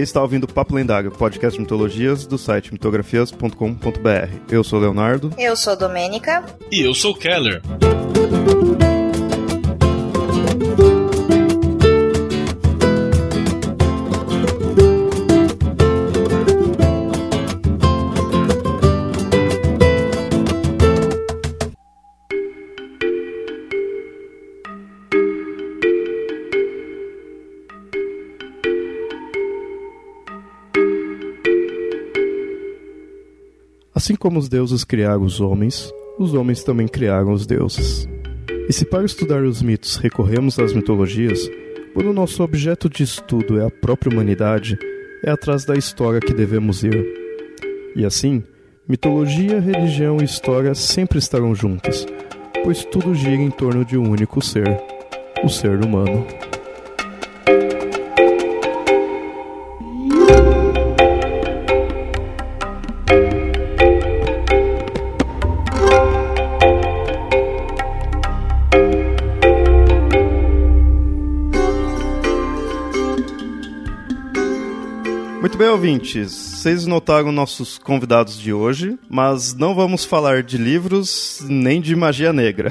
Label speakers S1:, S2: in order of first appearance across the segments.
S1: Você está ouvindo Papo Lendário, podcast de mitologias do site mitografias.com.br. Eu sou Leonardo.
S2: Eu sou Domênica.
S3: E eu sou Keller.
S1: Assim como os deuses criaram os homens, os homens também criaram os deuses. E se para estudar os mitos recorremos às mitologias, quando o nosso objeto de estudo é a própria humanidade, é atrás da história que devemos ir. E assim, mitologia, religião e história sempre estarão juntas, pois tudo gira em torno de um único ser, o ser humano. Bem, ouvintes. Vocês notaram nossos convidados de hoje, mas não vamos falar de livros nem de magia negra.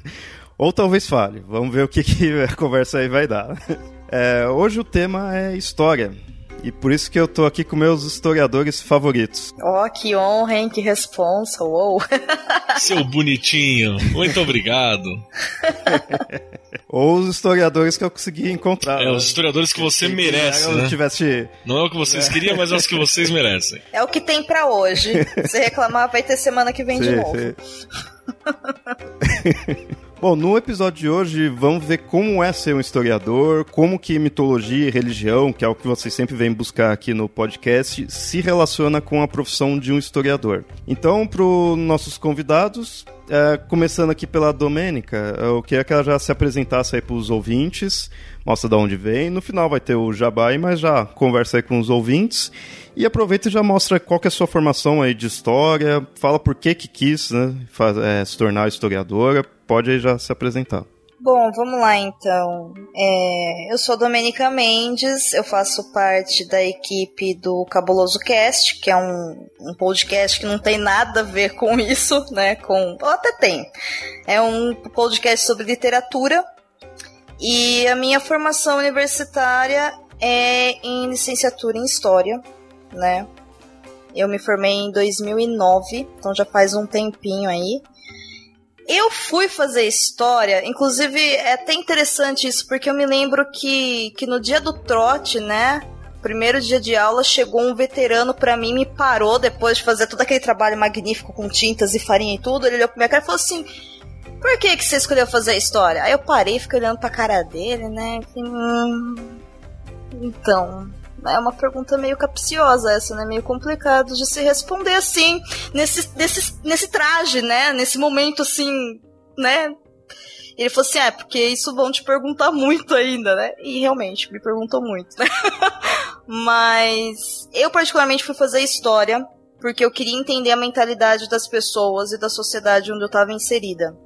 S1: Ou talvez fale. Vamos ver o que, que a conversa aí vai dar. É, hoje o tema é história. E por isso que eu tô aqui com meus historiadores favoritos.
S2: Oh, que honra, hein? Que responsa. Uou.
S3: Seu bonitinho. Muito obrigado.
S1: Ou os historiadores que eu consegui encontrar.
S3: É, os historiadores que você merece,
S1: eu
S3: né?
S1: tivesse...
S3: Não é o que vocês queriam, mas é os que vocês merecem.
S2: É o que tem pra hoje. Se reclamar, vai ter semana que vem de
S1: Sim,
S2: novo.
S1: sim. Bom, no episódio de hoje vamos ver como é ser um historiador, como que mitologia e religião, que é o que vocês sempre vêm buscar aqui no podcast, se relaciona com a profissão de um historiador. Então, para os nossos convidados, é, começando aqui pela Domênica, eu queria que ela já se apresentasse aí para os ouvintes, mostra de onde vem. No final vai ter o Jabai, mas já conversa aí com os ouvintes. E aproveita e já mostra qual que é a sua formação aí de história, fala por que que quis né, faz- é, se tornar historiadora, pode aí já se apresentar.
S2: Bom, vamos lá então. É, eu sou Domenica Mendes, eu faço parte da equipe do Cabuloso Cast, que é um, um podcast que não tem nada a ver com isso, né? Com. Ou até tem. É um podcast sobre literatura. E a minha formação universitária é em licenciatura em História, né? Eu me formei em 2009, então já faz um tempinho aí. Eu fui fazer história, inclusive é até interessante isso, porque eu me lembro que, que no dia do trote, né? Primeiro dia de aula, chegou um veterano pra mim, me parou depois de fazer todo aquele trabalho magnífico com tintas e farinha e tudo. Ele olhou pra minha cara e falou assim: Por que, que você escolheu fazer história? Aí eu parei fiquei olhando pra cara dele, né? falei, "Hum, então, é uma pergunta meio capciosa essa, né? Meio complicado de se responder assim, nesse, nesse, nesse traje, né? Nesse momento assim, né? Ele falou assim, é, porque isso vão te perguntar muito ainda, né? E realmente, me perguntou muito, né? Mas eu particularmente fui fazer história porque eu queria entender a mentalidade das pessoas e da sociedade onde eu estava inserida.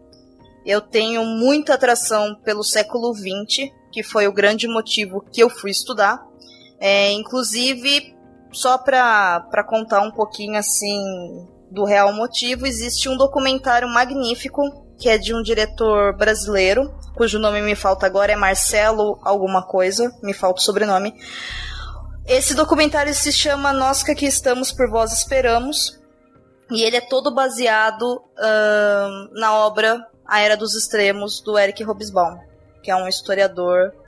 S2: Eu tenho muita atração pelo século XX, que foi o grande motivo que eu fui estudar. É, inclusive, só para contar um pouquinho assim do real motivo, existe um documentário magnífico que é de um diretor brasileiro, cujo nome me falta agora, é Marcelo alguma coisa, me falta o sobrenome. Esse documentário se chama Nós que aqui estamos por vós esperamos, e ele é todo baseado na obra A Era dos Extremos, do Eric Hobsbawm, que é um historiador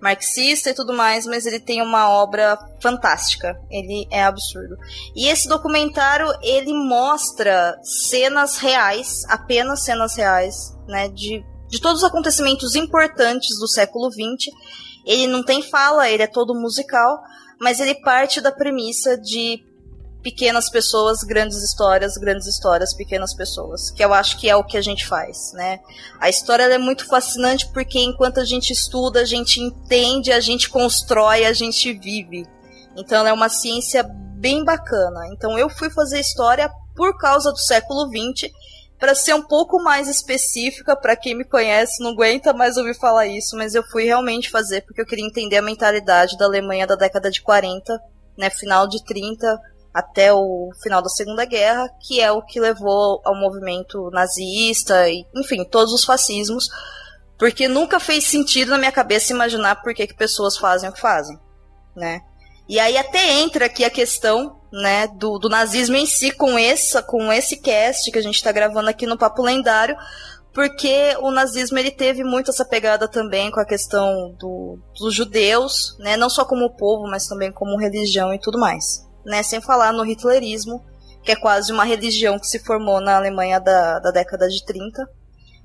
S2: marxista e tudo mais, mas ele tem uma obra fantástica. Ele é absurdo. E esse documentário, ele mostra cenas reais, apenas cenas reais, né, de, de todos os acontecimentos importantes do século XX. Ele não tem fala, ele é todo musical, mas ele parte da premissa de pequenas pessoas, grandes histórias, grandes histórias, pequenas pessoas, que eu acho que é o que a gente faz, né? A história é muito fascinante porque enquanto a gente estuda, a gente entende, a gente constrói, a gente vive. Então é uma ciência bem bacana. Então eu fui fazer história por causa do século XX para ser um pouco mais específica, para quem me conhece não aguenta mais ouvir falar isso, mas eu fui realmente fazer porque eu queria entender a mentalidade da Alemanha da década de 40, né, final de 30 até o final da Segunda Guerra, que é o que levou ao movimento nazista e, enfim, todos os fascismos, porque nunca fez sentido na minha cabeça imaginar por que, que pessoas fazem o que fazem, né? E aí até entra aqui a questão, né, do, do nazismo em si com essa, com esse cast que a gente está gravando aqui no Papo Lendário, porque o nazismo ele teve muito essa pegada também com a questão do, dos judeus, né, não só como povo, mas também como religião e tudo mais, né, sem falar no hitlerismo, que é quase uma religião que se formou na Alemanha da, da década de 30.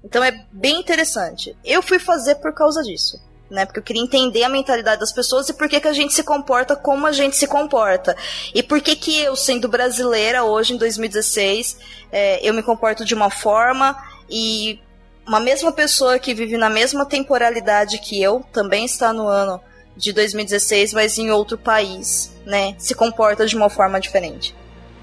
S2: Então é bem interessante. Eu fui fazer por causa disso né? Porque eu queria entender a mentalidade das pessoas e por que, que a gente se comporta como a gente se comporta. E por que que eu, sendo brasileira, hoje em 2016, é, eu me comporto de uma forma e uma mesma pessoa que vive na mesma temporalidade que eu, também está no ano de 2016, mas em outro país, né? Se comporta de uma forma diferente.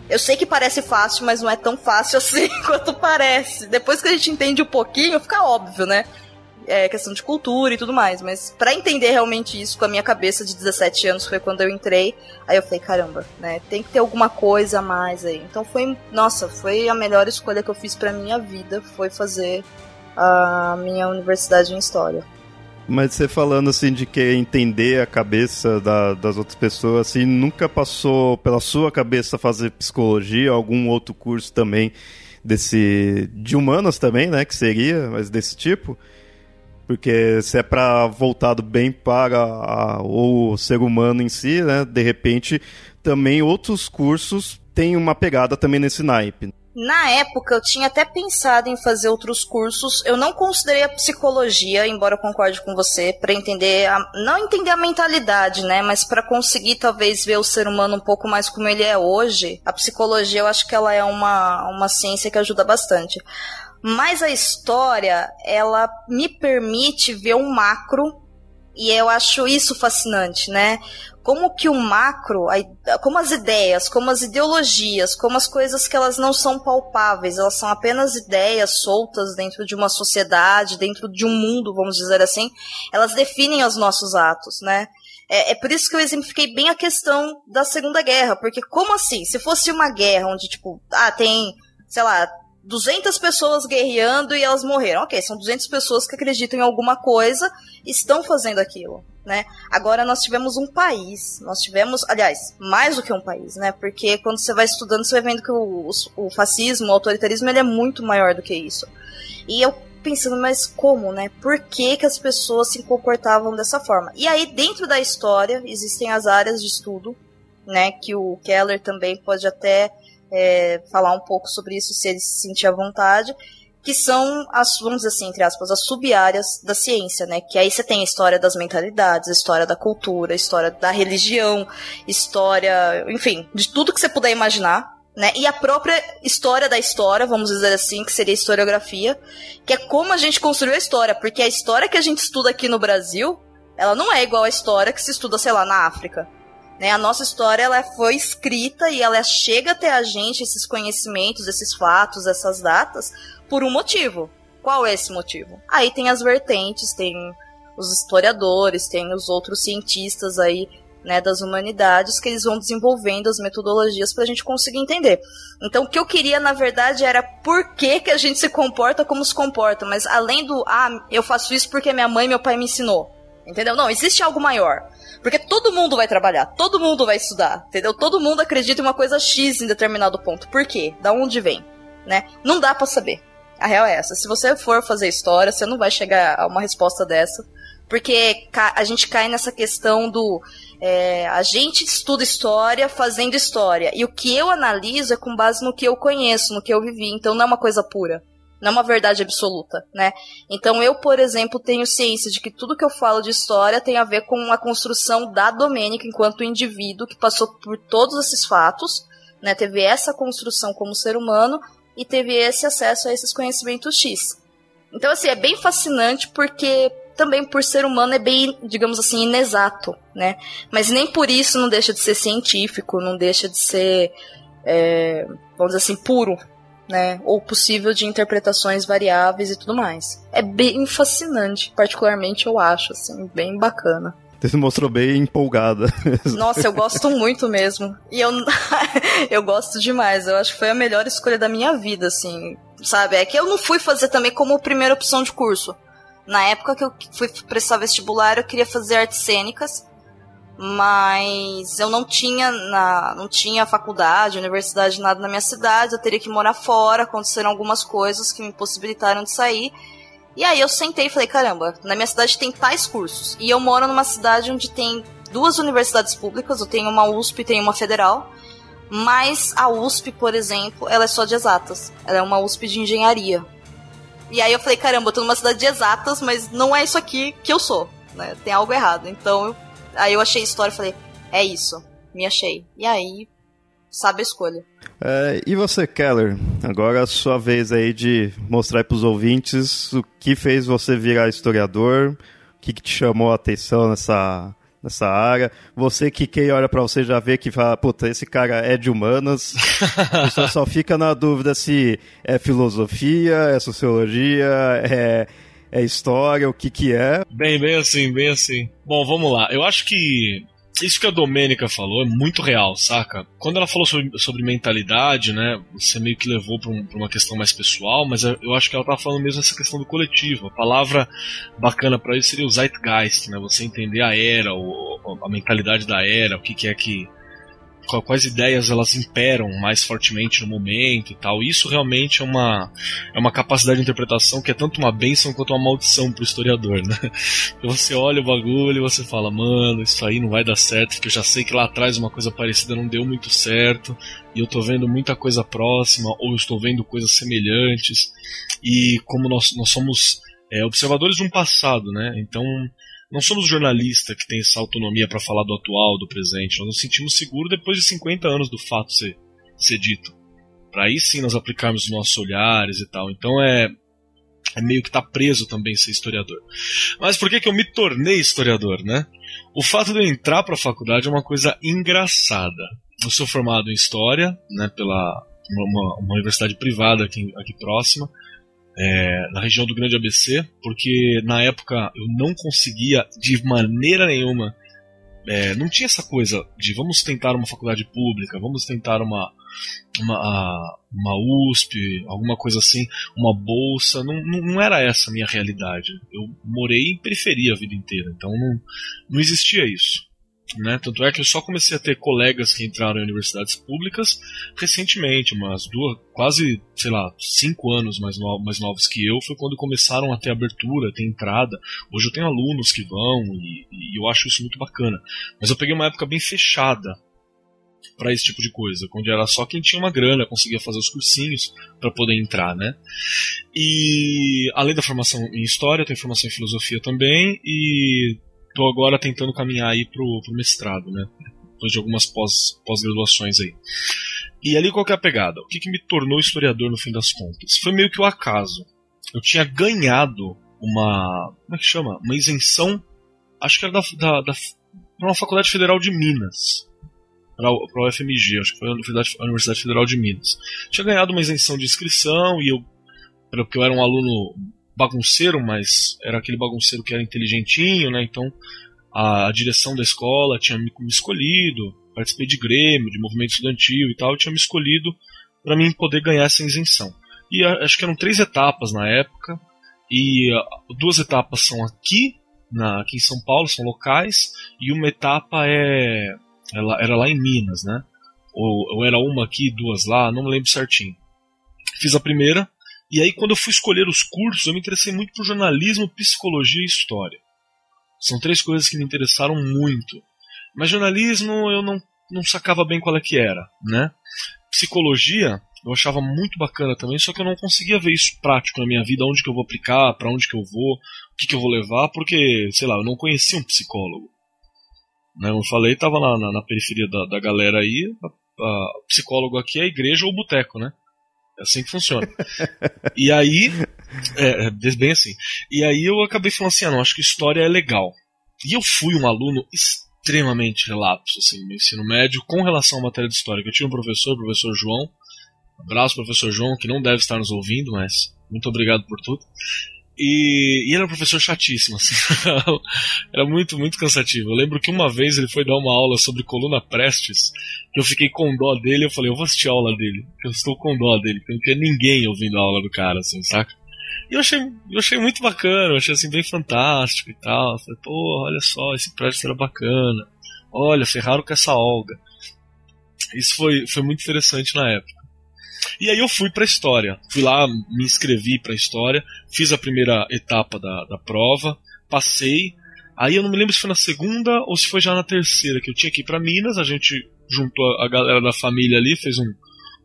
S2: Eu sei que parece fácil, mas não é tão fácil assim quanto parece. Depois que a gente entende um pouquinho, fica óbvio, né? é, questão de cultura e tudo mais. Mas para entender realmente isso com a minha cabeça de 17 anos foi quando eu entrei. Aí eu falei, caramba, né? Tem que ter alguma coisa a mais aí. Então foi, nossa, foi a melhor escolha que eu fiz para minha vida, foi fazer a minha universidade em história.
S1: Mas você falando assim de que entender a cabeça da, das outras pessoas, assim, nunca passou pela sua cabeça fazer psicologia, algum outro curso também desse de humanas também, né, que seria, mas desse tipo? Porque se é para voltado bem para a, o ser humano em si, né? De repente, também outros cursos têm uma pegada também nesse naipe.
S2: Na época, eu tinha até pensado em fazer outros cursos. Eu não considerei a psicologia, embora eu concorde com você, para entender, a, não entender a mentalidade, né? Mas para conseguir talvez ver o ser humano um pouco mais como ele é hoje. A psicologia, eu acho que ela é uma, uma ciência que ajuda bastante. Mas a história, ela me permite ver um macro e eu acho isso fascinante, né? Como que o macro, como as ideias, como as ideologias, como as coisas que elas não são palpáveis, elas são apenas ideias soltas dentro de uma sociedade, dentro de um mundo, vamos dizer assim, elas definem os nossos atos, né? É, é, por isso que eu exemplifiquei bem a questão da Segunda Guerra, porque como assim? Se fosse uma guerra onde, tipo, ah, tem, sei lá, 200 pessoas guerreando e elas morreram. Ok, são 200 pessoas que acreditam em alguma coisa e estão fazendo aquilo, né? Agora nós tivemos um país, nós tivemos, aliás, mais do que um país, né? Porque quando você vai estudando, você vai vendo que o, o, fascismo, o autoritarismo, ele é muito maior do que isso. E eu pensando, mas como, né? Por que, que as pessoas se comportavam dessa forma? E aí, dentro da história, existem as áreas de estudo, né? Que o Keller também pode até é, falar um pouco sobre isso se ele se sentir à vontade, que são as, vamos dizer assim, entre aspas, as sub-áreas da ciência, né? Que aí você tem a história das mentalidades, a história da cultura, a história da religião, história, enfim, de tudo que você puder imaginar, né? E a própria história da história, vamos dizer assim, que seria a historiografia, que é como a gente construiu a história, porque a história que a gente estuda aqui no Brasil, ela não é igual à história que se estuda, sei lá, na África. Né? A nossa história ela foi escrita e ela chega até a gente, esses conhecimentos, esses fatos, essas datas, por um motivo. Qual é esse motivo? Aí tem as vertentes, tem os historiadores, tem os outros cientistas aí né, das humanidades que eles vão desenvolvendo as metodologias para a gente conseguir entender. Então, o que eu queria, na verdade, era por que, que a gente se comporta como se comporta, mas além do, ah, eu faço isso porque minha mãe e meu pai me ensinou. Entendeu? Não, existe algo maior. Porque todo mundo vai trabalhar, todo mundo vai estudar, entendeu? Todo mundo acredita em uma coisa X em determinado ponto. Por quê? Da onde vem? Né? Não dá para saber. A real é essa. Se você for fazer história, você não vai chegar a uma resposta dessa. Porque a gente cai nessa questão do. É, a gente estuda história fazendo história. E o que eu analiso é com base no que eu conheço, no que eu vivi. Então não é uma coisa pura não é uma verdade absoluta, né? Então eu, por exemplo, tenho ciência de que tudo que eu falo de história tem a ver com a construção da Domênica enquanto indivíduo que passou por todos esses fatos, né? Teve essa construção como ser humano e teve esse acesso a esses conhecimentos X. Então assim, é bem fascinante porque também por ser humano é bem, digamos assim, inexato, né? Mas nem por isso não deixa de ser científico, não deixa de ser, é, vamos dizer assim, puro, né? Ou possível de interpretações variáveis e tudo mais. É bem fascinante, particularmente eu acho, assim, bem bacana.
S1: Você se mostrou bem empolgada.
S2: Nossa, eu gosto muito mesmo. E eu, eu gosto demais. Eu acho que foi a melhor escolha da minha vida, assim. Sabe? É que eu não fui fazer também como primeira opção de curso. Na época que eu fui prestar vestibular, eu queria fazer artes cênicas, mas eu não tinha na, não tinha faculdade, universidade, nada na minha cidade, eu teria que morar fora, aconteceram algumas coisas que me possibilitaram de sair. E aí eu sentei e falei, caramba, na minha cidade tem tais cursos. E eu moro numa cidade onde tem duas universidades públicas, eu tenho uma USP e tenho uma federal. Mas a USP, por exemplo, ela é só de exatas. Ela é uma USP de engenharia. E aí eu falei, caramba, eu tô numa cidade de exatas, mas não é isso aqui que eu sou, né? Tem algo errado. Então, aí eu achei a história e falei, é isso, me achei. E aí, sabe a escolha.
S1: É, e você, Keller? Agora é a sua vez aí de mostrar para os ouvintes o que fez você virar historiador, o que, que te chamou a atenção nessa nessa área. Você que quem olha para você já vê que fala, puta, esse cara é de humanas. Você só fica na dúvida se é filosofia, é sociologia, é, é história, o que que é.
S3: Bem, bem assim, bem assim. Bom, vamos lá. Eu acho que isso que a Domênica falou é muito real, saca? Quando ela falou sobre, sobre mentalidade, né, você meio que levou para um, uma questão mais pessoal, mas eu acho que ela tá falando mesmo essa questão do coletivo. A palavra bacana para isso seria o zeitgeist, né? Você entender a era, o, a mentalidade da era, o que, que é que quais ideias elas imperam mais fortemente no momento e tal. Isso realmente é uma, é uma capacidade de interpretação que é tanto uma benção quanto uma maldição pro historiador, né? Você olha o bagulho e você fala, mano, isso aí não vai dar certo, porque eu já sei que lá atrás uma coisa parecida não deu muito certo, e eu tô vendo muita coisa próxima, ou estou vendo coisas semelhantes, e como nós, nós somos é, observadores de um passado, né? Então não somos jornalistas que tem essa autonomia para falar do atual, do presente. Nós nos sentimos seguros depois de 50 anos do fato ser, ser dito. Para aí sim nós aplicarmos os nossos olhares e tal. Então é, é meio que tá preso também ser historiador. Mas por que, que eu me tornei historiador, né? O fato de eu entrar para a faculdade é uma coisa engraçada. Eu sou formado em História, né, pela uma, uma universidade privada aqui, aqui próxima é, na região do Grande ABC, porque na época eu não conseguia de maneira nenhuma. É, não tinha essa coisa de vamos tentar uma faculdade pública, vamos tentar uma, uma, uma USP, alguma coisa assim, uma bolsa. Não, não, não era essa a minha realidade. Eu morei em periferia a vida inteira, então não, não existia isso. Né? Tanto é que eu só comecei a ter colegas que entraram em universidades públicas recentemente, umas duas, quase, sei lá, cinco anos mais, no, mais novos que eu, foi quando começaram a ter abertura, ter entrada. Hoje eu tenho alunos que vão e, e eu acho isso muito bacana. Mas eu peguei uma época bem fechada para esse tipo de coisa, onde era só quem tinha uma grana conseguia fazer os cursinhos para poder entrar, né? E além da formação em história, tem formação em filosofia também e tô agora tentando caminhar aí pro, pro mestrado, né? Depois de algumas pós, pós-graduações aí. E ali qual que é a pegada? O que, que me tornou historiador no fim das contas? Foi meio que o acaso. Eu tinha ganhado uma. Como é que chama? Uma isenção. Acho que era da, da, da uma faculdade federal de Minas. Para a UFMG, acho que foi a Universidade Federal de Minas. Tinha ganhado uma isenção de inscrição e eu. Porque eu era um aluno bagunceiro, mas era aquele bagunceiro que era inteligentinho, né? Então a, direção da escola tinha me, escolhido, participei de grêmio, de movimento estudantil e tal, tinha me escolhido para mim poder ganhar essa isenção. E acho que eram três etapas na época, e duas etapas são aqui, na, aqui em São Paulo, são locais, e uma etapa é ela, era lá em Minas, né? Ou, ou era uma aqui, duas lá, não me lembro certinho. Fiz a primeira, e aí, quando eu fui escolher os cursos, eu me interessei muito por jornalismo, psicologia e história. São três coisas que me interessaram muito. Mas jornalismo eu não, não sacava bem qual é que era, né? Psicologia eu achava muito bacana também, só que eu não conseguia ver isso prático na minha vida, onde que eu vou aplicar, para onde que eu vou, o que que eu vou levar, porque, sei lá, eu não conhecia um psicólogo. Né, eu falei, tava na, na, na periferia da, da galera aí, a, a, psicólogo aqui é a igreja ou boteco, né? É assim que funciona. e aí, é, é, bem assim. E aí eu acabei falando assim, ah, não, acho que história é legal. E eu fui um aluno extremamente relapso, assim, no ensino médio, com relação à matéria de história. Eu tinha um professor, o professor João, Abraço, professor João, que não deve estar nos ouvindo, mas muito obrigado por tudo. E, e era um professor chatíssimo, assim. era muito, muito cansativo. Eu lembro que uma vez ele foi dar uma aula sobre coluna Prestes, eu fiquei com dó dele, eu falei, eu vou assistir a aula dele. Eu estou com dó dele, porque não tinha ninguém ouvindo a aula do cara, assim, saca? E eu achei, eu achei muito bacana, eu achei assim bem fantástico e tal. Falei, pô, olha só, esse Prestes era bacana. Olha, ferraram com essa Olga. Isso foi, foi muito interessante na época. E aí eu fui para história. Fui lá, me inscrevi para história, fiz a primeira etapa da, da prova, passei. Aí eu não me lembro se foi na segunda ou se foi já na terceira, que eu tinha que ir para Minas, a gente juntou a galera da família ali, fez um,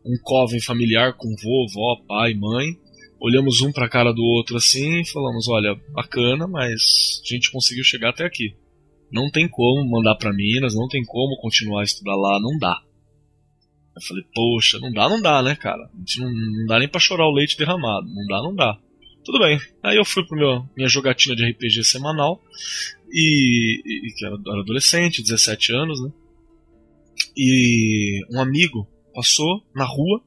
S3: um coven familiar com vô, vó, pai, mãe. Olhamos um pra cara do outro assim e falamos: olha, bacana, mas a gente conseguiu chegar até aqui. Não tem como mandar para Minas, não tem como continuar a estudar lá, não dá. Eu falei, poxa, não dá, não dá, né, cara? A gente não, não dá nem pra chorar o leite derramado. Não dá, não dá. Tudo bem. Aí eu fui pro meu minha jogatina de RPG semanal. E, e que era, era adolescente, 17 anos, né? E um amigo passou na rua,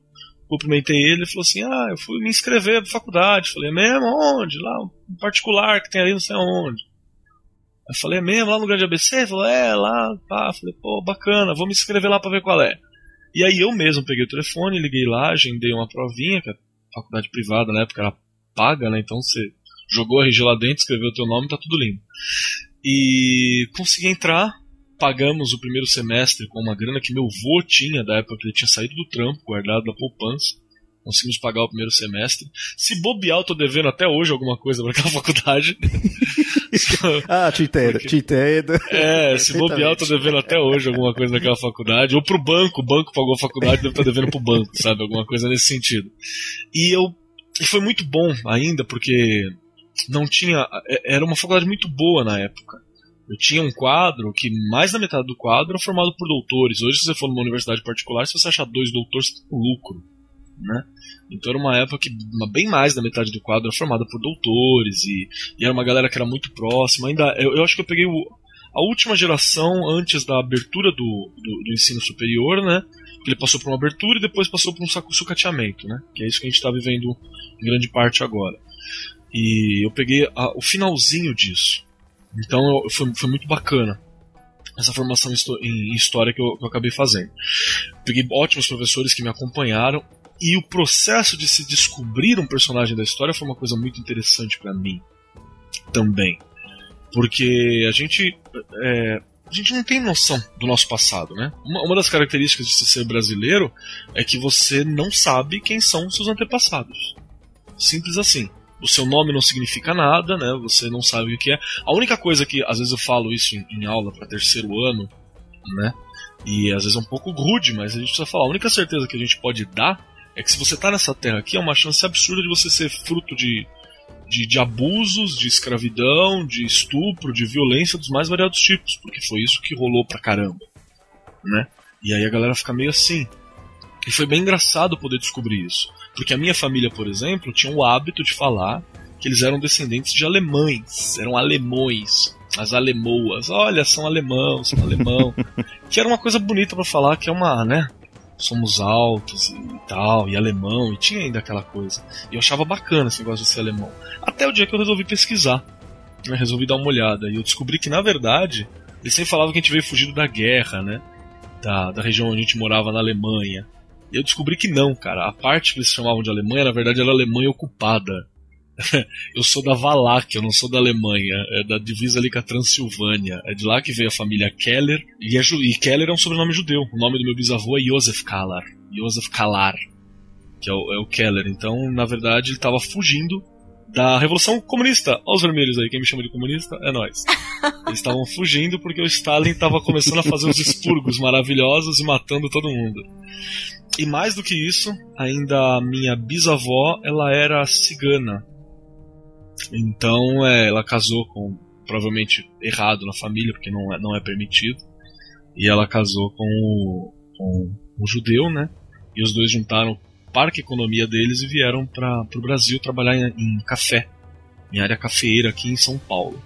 S3: cumprimentei ele e falou assim: Ah, eu fui me inscrever pra faculdade. Falei, é mesmo? Onde? Lá, um particular que tem ali não sei aonde. Eu falei, é mesmo? Lá no Grande ABC? Ele falou, é, lá, pá. Falei, pô, bacana, vou me inscrever lá pra ver qual é. E aí eu mesmo peguei o telefone, liguei lá, agendei uma provinha, que a faculdade privada na época era paga, né? Então você jogou a RG lá dentro, escreveu o teu nome, tá tudo lindo. E consegui entrar, pagamos o primeiro semestre com uma grana que meu vô tinha da época que ele tinha saído do trampo, guardado da poupança. Conseguimos pagar o primeiro semestre. Se bobear, eu tô devendo até hoje alguma coisa para aquela faculdade.
S1: ah, te entendo, Porque, te entendo.
S3: É, se bobear, eu tô devendo até hoje alguma coisa naquela faculdade. Ou pro banco, o banco pagou a faculdade, deve estar tá devendo pro banco, sabe? Alguma coisa nesse sentido. E eu. E foi muito bom ainda, porque não tinha. É, era uma faculdade muito boa na época. Eu tinha um quadro que mais da metade do quadro era formado por doutores. Hoje, se você for numa universidade particular, se você achar dois doutores, você tem um lucro né? Então era uma época que bem mais da metade do quadro era formada por doutores e, e era uma galera que era muito próxima. Ainda eu, eu acho que eu peguei o, a última geração antes da abertura do, do, do, ensino superior, né? Ele passou por uma abertura e depois passou por um sucateamento, né? Que é isso que a gente está vivendo em grande parte agora. E eu peguei a, o finalzinho disso. Então eu, foi, foi muito bacana essa formação em história que eu, que eu acabei fazendo. Peguei ótimos professores que me acompanharam e o processo de se descobrir um personagem da história foi uma coisa muito interessante para mim também. Porque a gente. É, a gente não tem noção do nosso passado, né? Uma, uma, das características de ser brasileiro é que você não sabe quem são seus antepassados. Simples assim. O seu nome não significa nada, né? Você não sabe o que é. A única coisa que, às vezes eu falo isso em, em aula para terceiro ano, né? E às vezes é um pouco rude, mas a gente precisa falar. A única certeza que a gente pode dar é que se você tá nessa terra aqui, é uma chance absurda de você ser fruto de, de, de, abusos, de escravidão, de estupro, de violência dos mais variados tipos, porque foi isso que rolou pra caramba, né? E aí a galera fica meio assim. E foi bem engraçado poder descobrir isso, porque a minha família, por exemplo, tinha o hábito de falar que eles eram descendentes de alemães, eram alemões, as alemoas, olha, são alemão, são alemão, que era uma coisa bonita para falar, que é uma, né, somos altos e tal, e alemão, e tinha ainda aquela coisa. E eu achava bacana esse negócio de ser alemão. Até o dia que eu resolvi pesquisar. Né, resolvi dar uma olhada. E eu descobri que, na verdade, eles sempre falavam que a gente veio fugido da guerra, né? Da, da região onde a gente morava na Alemanha. E eu descobri que não, cara. A parte que eles chamavam de Alemanha, na verdade, era Alemanha ocupada. eu sou da Valáquia, eu não sou da Alemanha, é da divisa ali com a Transilvânia. É de lá que veio a família Keller, e, é, e Keller é um sobrenome judeu. O nome do meu bisavô é Josef Kalar. Josef Kalar, que é o, é o Keller. Então, na verdade, ele estava fugindo da Revolução Comunista. Olha os vermelhos aí, quem me chama de comunista é nós. Eles estavam fugindo porque o Stalin estava começando a fazer uns expurgos maravilhosos e matando todo mundo. E mais do que isso, ainda a minha bisavó, ela era cigana. Então é, ela casou com, provavelmente errado na família, porque não é, não é permitido. E ela casou com o, com o judeu, né? E os dois juntaram parque economia deles e vieram para o Brasil trabalhar em, em, café, em área cafeeira aqui em São Paulo.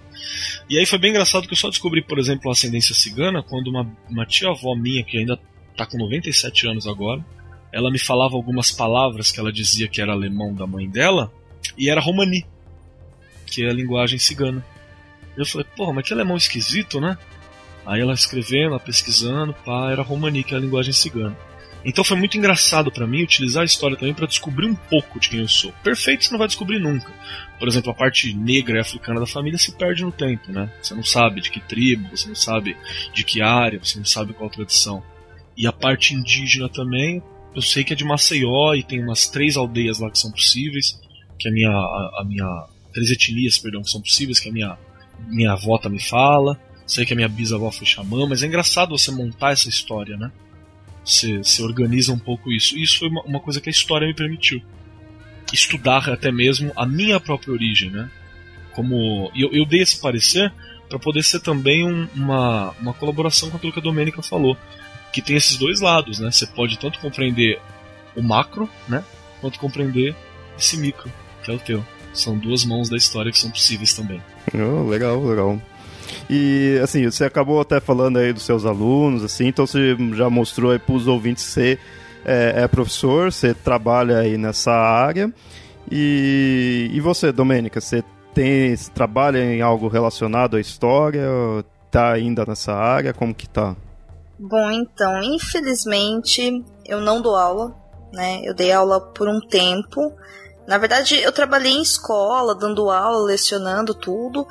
S3: E aí foi bem engraçado que eu só descobri, por exemplo, a ascendência cigana quando uma, uma tia-avó minha, que ainda está com 97 anos agora, ela me falava algumas palavras que ela dizia que era alemão da mãe dela, e era romani, que é a linguagem cigana. Eu falei, porra, mas que alemão esquisito, né? Aí ela escrevendo, pesquisando, pá, era romani, que é a linguagem cigana. Então foi muito engraçado para mim utilizar a história também para descobrir um pouco de quem eu sou. Perfeito você não vai descobrir nunca. Por exemplo, a parte negra e africana da família se perde no tempo, né? Você não sabe de que tribo, você não sabe de que área, você não sabe qual tradição. E a parte indígena também, eu sei que é de Maceió e tem umas três aldeias lá que são possíveis, que a minha a, a minha três etnias, perdão, que são possíveis, que a minha minha avó me fala. Sei que a minha bisavó foi xamã, mas é engraçado você montar essa história, né? Você, você organiza um pouco isso. Isso foi uma, uma coisa que a história me permitiu. Estudar até mesmo a minha própria origem, né? Como eu, eu dei esse parecer para poder ser também um, uma, uma colaboração com aquilo que a Domênica falou, que tem esses dois lados, né? Você pode tanto compreender o macro, né? Quanto compreender esse micro, que é o teu. São duas mãos da história que são possíveis também.
S1: Oh, legal, legal. E assim, você acabou até falando aí dos seus alunos, assim, então você já mostrou aí para os ouvintes que você é, é, professor, você trabalha aí nessa área. E, e você, Domênica, você tem você trabalha em algo relacionado à história? Tá ainda nessa área? Como que tá?
S2: Bom, então, infelizmente eu não dou aula, né? Eu dei aula por um tempo. Na verdade, eu trabalhei em escola, dando aula, lecionando tudo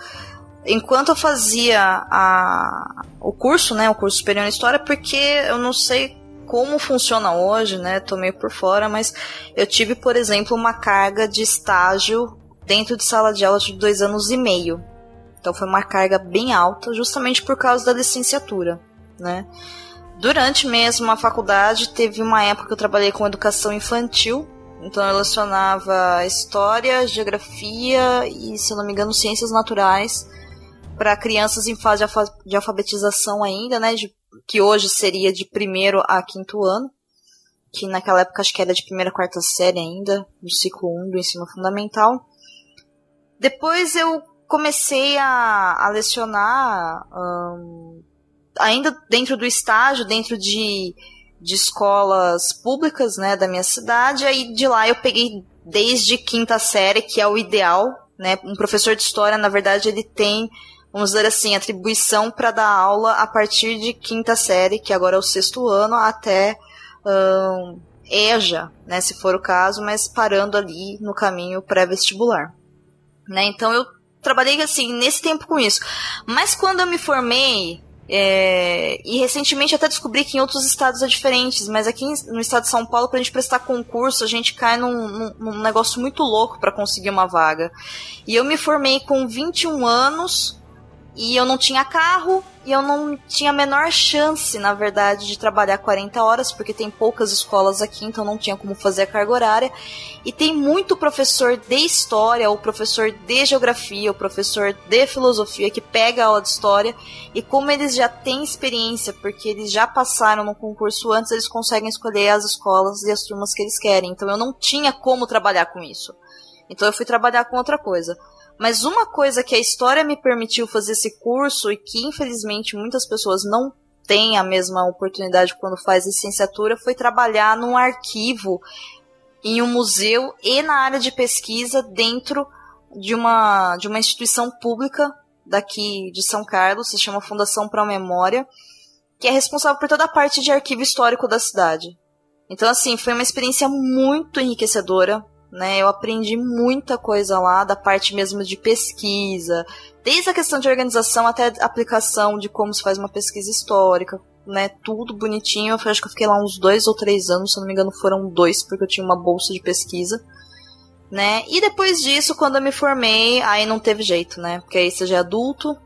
S2: enquanto eu fazia a, o curso, né, o curso superior em história, porque eu não sei como funciona hoje, né, tô meio por fora, mas eu tive, por exemplo, uma carga de estágio dentro de sala de aula de dois anos e meio. Então foi uma carga bem alta, justamente por causa da licenciatura, né. Durante mesmo a faculdade, teve uma época que eu trabalhei com educação infantil, então eu lecionava história, geografia e, se eu não me engano, ciências naturais para crianças em fase de alfabetização ainda, né? De, que hoje seria de primeiro a quinto ano. Que naquela época acho que era de primeira a quarta série ainda, no ciclo 1 do ensino fundamental. Depois eu comecei a, a lecionar um, ainda dentro do estágio, dentro de, de escolas públicas né, da minha cidade. Aí de lá eu peguei desde quinta série, que é o ideal. Né? Um professor de história, na verdade, ele tem vamos dizer assim, atribuição para dar aula a partir de quinta série, que agora é o sexto ano, até um, EJA, né, se for o caso, mas parando ali no caminho pré-vestibular. Né, então eu trabalhei assim nesse tempo com isso. Mas quando eu me formei, é, e recentemente até descobri que em outros estados é diferente, mas aqui no estado de São Paulo, para a gente prestar concurso, a gente cai num, num, num negócio muito louco para conseguir uma vaga. E eu me formei com 21 anos, e eu não tinha carro e eu não tinha a menor chance, na verdade, de trabalhar 40 horas, porque tem poucas escolas aqui, então não tinha como fazer a carga horária. E tem muito professor de história, ou professor de geografia, ou professor de filosofia que pega a aula de história, e como eles já têm experiência, porque eles já passaram no concurso antes, eles conseguem escolher as escolas e as turmas que eles querem. Então eu não tinha como trabalhar com isso. Então eu fui trabalhar com outra coisa. Mas uma coisa que a história me permitiu fazer esse curso e que infelizmente muitas pessoas não têm a mesma oportunidade quando faz licenciatura foi trabalhar num arquivo em um museu e na área de pesquisa dentro de uma, de uma instituição pública daqui de São Carlos, se chama Fundação para a Memória, que é responsável por toda a parte de arquivo histórico da cidade. Então, assim, foi uma experiência muito enriquecedora, né? Eu aprendi muita coisa lá da parte mesmo de pesquisa, desde a questão de organização até aplicação de como se faz uma pesquisa histórica, né? Tudo bonitinho. Eu acho que eu fiquei lá uns dois ou três anos, se não me engano foram dois, porque eu tinha uma bolsa de pesquisa. Né? E depois disso, quando eu me formei, aí não teve jeito, né? Porque aí você já é adulto,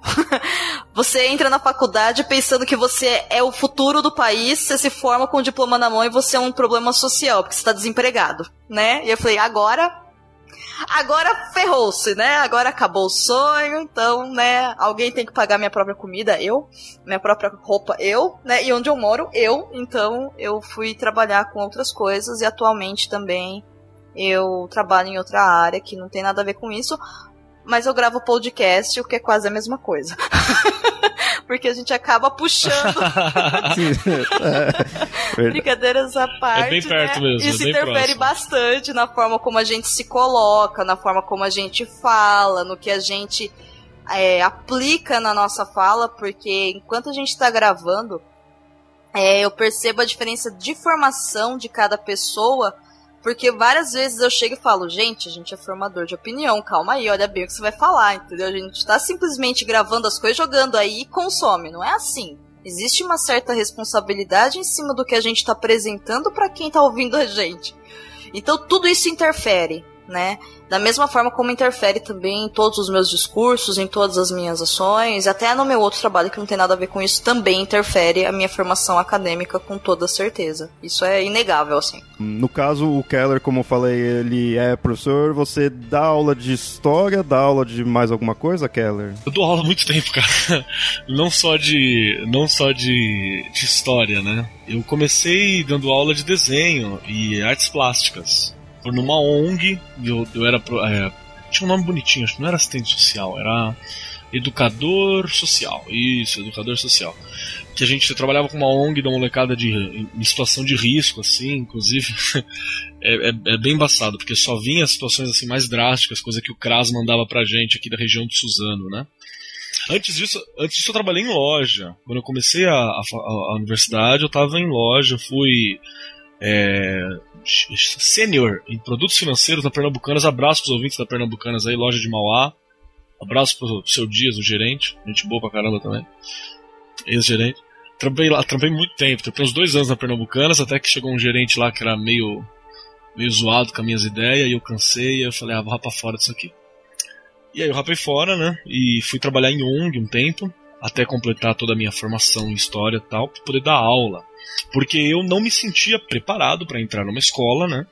S2: você entra na faculdade pensando que você é o futuro do país, você se forma com o diploma na mão e você é um problema social, porque você está desempregado, né? E eu falei, agora agora ferrou-se, né? Agora acabou o sonho, então, né? Alguém tem que pagar minha própria comida, eu. Minha própria roupa, eu, né? E onde eu moro, eu. Então, eu fui trabalhar com outras coisas e atualmente também eu trabalho em outra área que não tem nada a ver com isso, mas eu gravo podcast, o que é quase a mesma coisa. porque a gente acaba puxando. é, Brincadeiras à parte.
S3: É bem perto né? mesmo.
S2: Isso é interfere próximo. bastante na forma como a gente se coloca, na forma como a gente fala, no que a gente é, aplica na nossa fala, porque enquanto a gente está gravando, é, eu percebo a diferença de formação de cada pessoa porque várias vezes eu chego e falo, gente, a gente é formador de opinião, calma aí, olha bem o que você vai falar, entendeu? A gente tá simplesmente gravando as coisas, jogando aí e consome, não é assim. Existe uma certa responsabilidade em cima do que a gente tá apresentando para quem tá ouvindo a gente. Então tudo isso interfere, né? Da mesma forma como interfere também em todos os meus discursos, em todas as minhas ações, até no meu outro trabalho que não tem nada a ver com isso, também interfere a minha formação acadêmica com toda certeza. Isso é inegável, assim.
S1: No caso, o Keller, como eu falei, ele é professor, você dá aula de história, dá aula de mais alguma coisa, Keller?
S3: Eu dou aula há muito tempo, cara. Não só de. não só de, de história, né? Eu comecei dando aula de desenho e artes plásticas numa ONG, eu, eu era. É, tinha um nome bonitinho, acho que não era assistente social, era educador social. Isso, educador social. Que a gente trabalhava com uma ONG da molecada de, em situação de risco, assim, inclusive. é, é, é, bem embaçado, porque só vinha situações assim mais drásticas, coisa que o CRAS mandava pra gente aqui da região de Suzano, né? Antes disso, antes disso eu trabalhei em loja. Quando eu comecei a, a, a universidade, eu estava em loja, fui é, sênior em produtos financeiros na Pernambucanas. Abraço pros ouvintes da Pernambucanas aí, loja de Mauá. Abraço pro seu Dias, o gerente. Gente boa pra caramba também. Ex-gerente. Trampei lá, trampei muito tempo. Trampei uns dois anos na Pernambucanas, até que chegou um gerente lá que era meio, meio zoado com as minhas ideias, e eu cansei, e eu falei, ah, vou rapar fora disso aqui. E aí eu rapei fora, né? E fui trabalhar em ONG um tempo, até completar toda a minha formação em história e tal, pra poder dar aula porque eu não me sentia preparado para entrar numa escola, né?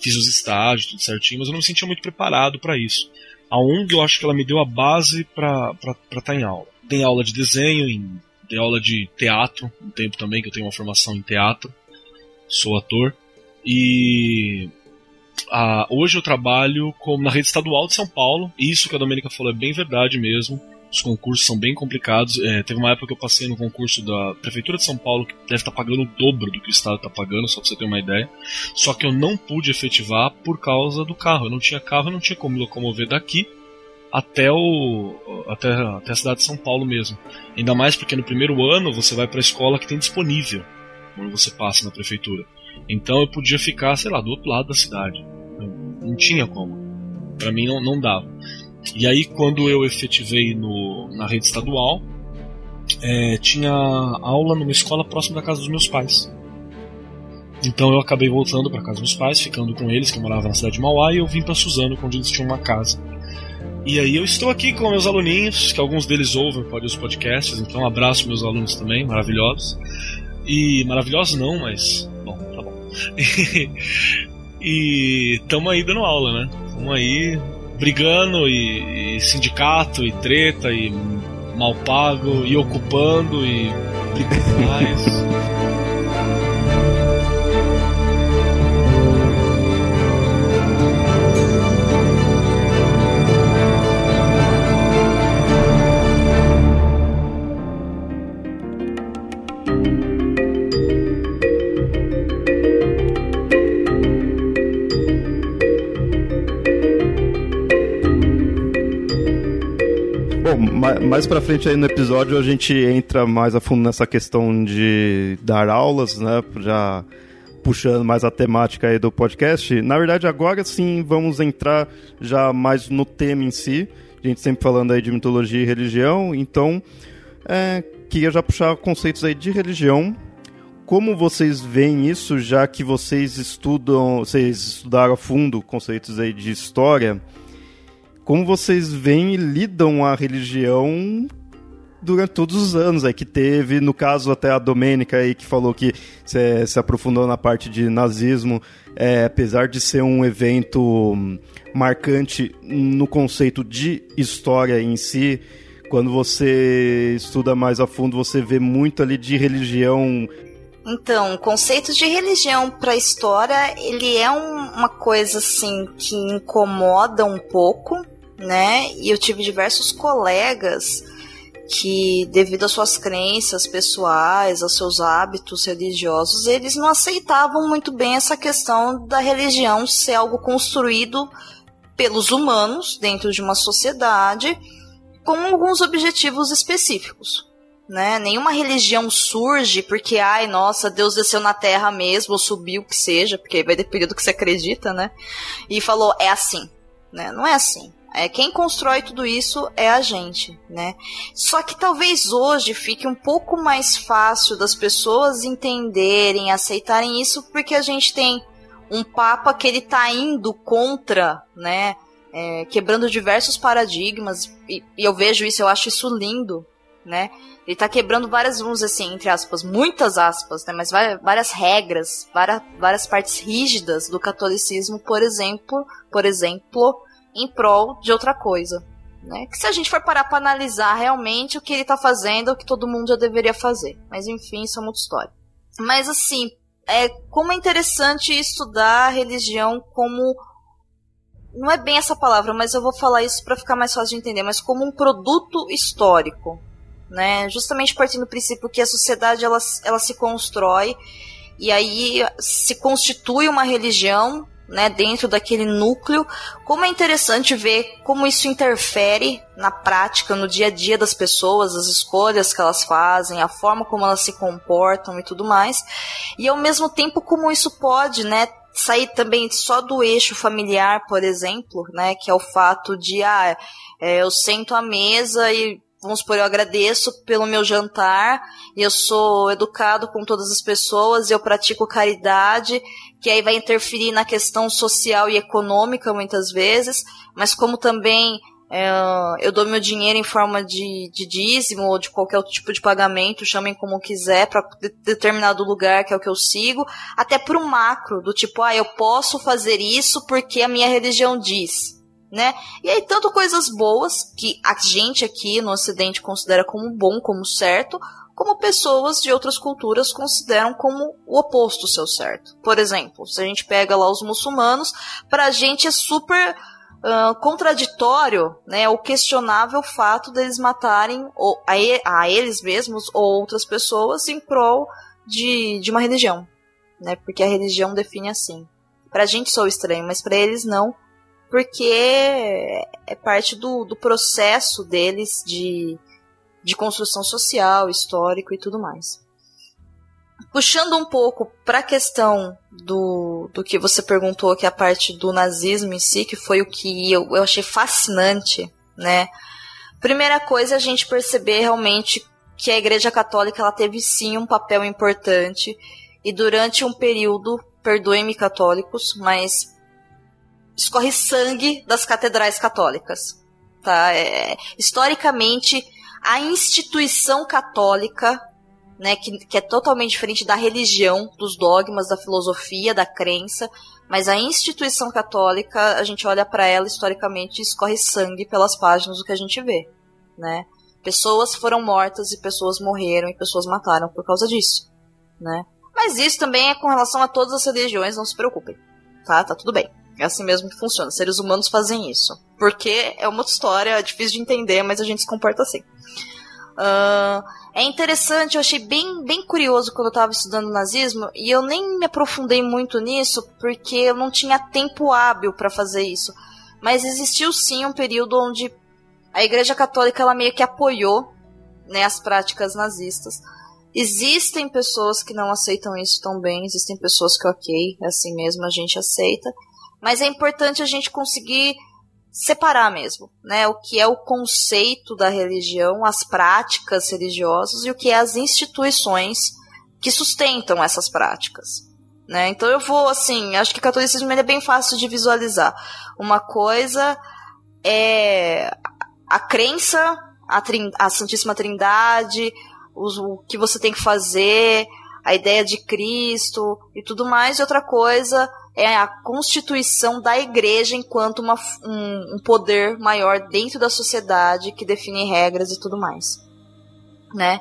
S3: Fiz os estágios, tudo certinho, mas eu não me sentia muito preparado para isso. A ONG, eu acho que ela me deu a base para estar tá em aula. Dei aula de desenho, em, dei aula de teatro, um tempo também que eu tenho uma formação em teatro, sou ator. E hoje eu trabalho como na rede estadual de São Paulo. Isso que a Domenica falou é bem verdade mesmo. Os concursos são bem complicados. É, teve uma época que eu passei no concurso da Prefeitura de São Paulo, que deve estar pagando o dobro do que o Estado está pagando, só para você ter uma ideia. Só que eu não pude efetivar por causa do carro. Eu não tinha carro, eu não tinha como locomover daqui até, o, até, até a cidade de São Paulo mesmo. Ainda mais porque no primeiro ano você vai para a escola que tem disponível quando você passa na prefeitura. Então eu podia ficar, sei lá, do outro lado da cidade. Não, não tinha como. Para mim não, não dava. E aí, quando eu efetivei no, na rede estadual, é, tinha aula numa escola próxima da casa dos meus pais. Então eu acabei voltando para casa dos meus pais, ficando com eles, que eu morava na cidade de Mauá, e eu vim para Suzano, onde eles tinham uma casa. E aí eu estou aqui com meus aluninhos, que alguns deles ouvem os podcasts, então abraço meus alunos também, maravilhosos. E maravilhosos não, mas bom, tá bom. e tamo aí dando aula, né? Tamo aí brigando e, e sindicato e treta e mal pago e ocupando e brigando mais.
S1: Mais pra frente aí no episódio a gente entra mais a fundo nessa questão de dar aulas, né? Já puxando mais a temática aí do podcast. Na verdade, agora sim vamos entrar já mais no tema em si. A gente sempre falando aí de mitologia e religião, então é, queria já puxar conceitos aí de religião. Como vocês veem isso, já que vocês estudam, vocês estudaram a fundo conceitos aí de história, como vocês veem e lidam a religião durante todos os anos aí que teve, no caso até a Domênica aí que falou que se, se aprofundou na parte de nazismo, é, apesar de ser um evento marcante no conceito de história em si, quando você estuda mais a fundo, você vê muito ali de religião.
S2: Então, o conceito de religião para a história, ele é um, uma coisa assim que incomoda um pouco, né? E eu tive diversos colegas que, devido às suas crenças pessoais, aos seus hábitos religiosos, eles não aceitavam muito bem essa questão da religião ser algo construído pelos humanos dentro de uma sociedade com alguns objetivos específicos. Né? Nenhuma religião surge porque, ai, nossa, Deus desceu na terra mesmo, ou subiu, que seja, porque vai depender do que você acredita, né? E falou, é assim. Né? Não é assim. É, quem constrói tudo isso é a gente, né? Só que talvez hoje fique um pouco mais fácil das pessoas entenderem, aceitarem isso, porque a gente tem um papa que ele tá indo contra, né? É, quebrando diversos paradigmas, e, e, eu vejo isso, eu acho isso lindo, né? Ele tá quebrando várias, vamos dizer assim, entre aspas, muitas aspas, né? Mas várias, várias regras, várias, várias partes rígidas do catolicismo, por exemplo, por exemplo, em prol de outra coisa. Né? Que se a gente for parar para analisar realmente o que ele tá fazendo, o que todo mundo já deveria fazer. Mas enfim, isso é outra história. Mas assim, é como é interessante estudar a religião como não é bem essa palavra, mas eu vou falar isso para ficar mais fácil de entender, mas como um produto histórico, né? Justamente partindo do princípio que a sociedade ela, ela se constrói e aí se constitui uma religião né, dentro daquele núcleo. Como é interessante ver como isso interfere na prática, no dia a dia das pessoas, as escolhas que elas fazem, a forma como elas se comportam e tudo mais. E ao mesmo tempo como isso pode, né, sair também só do eixo familiar, por exemplo, né, que é o fato de ah, é, eu sento à mesa e vamos supor, eu agradeço pelo meu jantar, eu sou educado com todas as pessoas, eu pratico caridade, que aí vai interferir na questão social e econômica muitas vezes, mas como também é, eu dou meu dinheiro em forma de, de dízimo ou de qualquer outro tipo de pagamento, chamem como quiser, para de, determinado lugar que é o que eu sigo, até para o macro, do tipo, ah, eu posso fazer isso porque a minha religião diz né? E aí, tanto coisas boas, que a gente aqui no Ocidente considera como bom, como certo, como pessoas de outras culturas consideram como o oposto seu certo. Por exemplo, se a gente pega lá os muçulmanos, pra gente é super uh, contraditório, né, o questionável fato deles matarem ou, a, a, eles mesmos ou outras pessoas em prol de, de uma religião, né, porque a religião define assim. Pra gente sou estranho, mas para eles não, porque é parte do, do processo deles de, de construção social, histórico e tudo mais. Puxando um pouco para a questão do, do que você perguntou, que é a parte do nazismo em si, que foi o que eu, eu achei fascinante, né? Primeira coisa é a gente perceber realmente que a Igreja Católica ela teve sim um papel importante e durante um período, perdoem-me católicos, mas escorre sangue das catedrais católicas. Tá? É, historicamente, a instituição católica, né, que, que é totalmente diferente da religião, dos dogmas, da filosofia, da crença, mas a instituição católica, a gente olha para ela historicamente e escorre sangue pelas páginas do que a gente vê, né? Pessoas foram mortas e pessoas morreram e pessoas mataram por causa disso, né? Mas isso também é com relação a todas as religiões, não se preocupem, tá? Tá tudo bem. É assim mesmo que funciona. Seres humanos fazem isso. Porque é uma história, é difícil de entender, mas a gente se comporta assim. Uh, é interessante, eu achei bem, bem curioso quando eu estava estudando nazismo, e eu nem me aprofundei muito nisso, porque eu não tinha tempo hábil para fazer isso. Mas existiu sim um período onde a Igreja Católica ela meio que apoiou né, as práticas nazistas. Existem pessoas que não aceitam isso tão bem, existem pessoas que, ok, é assim mesmo, a gente aceita. Mas é importante a gente conseguir separar mesmo, né? O que é o conceito da religião, as práticas religiosas e o que é as instituições que sustentam essas práticas. Né? Então eu vou assim, acho que o catolicismo é bem fácil de visualizar. Uma coisa é a crença, a, a Santíssima Trindade, o, o que você tem que fazer, a ideia de Cristo e tudo mais, e outra coisa é a constituição da igreja enquanto uma, um, um, poder maior dentro da sociedade que define regras e tudo mais, né?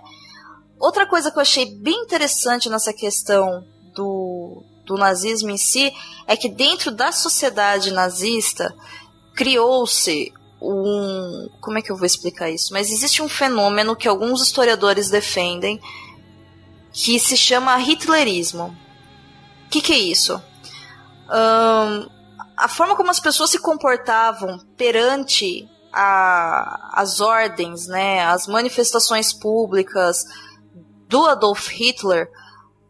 S2: Outra coisa que eu achei bem interessante nessa questão do, do nazismo em si é que dentro da sociedade nazista criou-se um. Como é que eu vou explicar isso? Mas existe um fenômeno que alguns historiadores defendem que se chama hitlerismo. O que, que é isso? Um, a forma como as pessoas se comportavam perante a, as ordens, né, as manifestações públicas do Adolf Hitler,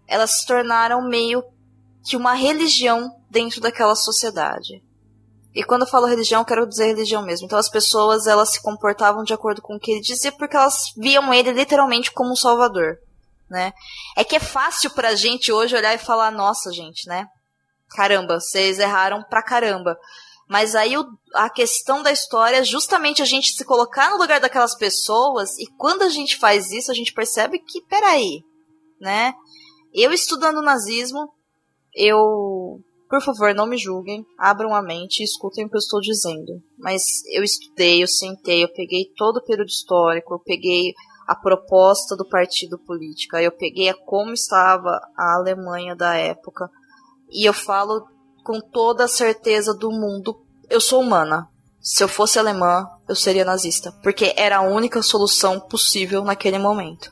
S2: elas se tornaram meio que uma religião dentro daquela sociedade. E quando eu falo religião, eu quero dizer religião mesmo. Então as pessoas elas se comportavam de acordo com o que ele dizia porque elas viam ele literalmente como um salvador, né? É que é fácil pra gente hoje olhar e falar, nossa, gente, né? Caramba, vocês erraram pra caramba. Mas aí o, a questão da história é justamente a gente se colocar no lugar daquelas pessoas e quando a gente faz isso, a gente percebe que, peraí, né? Eu estudando nazismo, eu por favor, não me julguem, abram a mente e escutem o que eu estou dizendo. Mas eu estudei, eu sentei, eu peguei todo o período histórico, eu peguei a proposta do partido político, eu peguei a como estava a Alemanha da época, e eu falo com toda a certeza do mundo, eu sou humana. Se eu fosse alemã, eu seria nazista, porque era a única solução possível naquele momento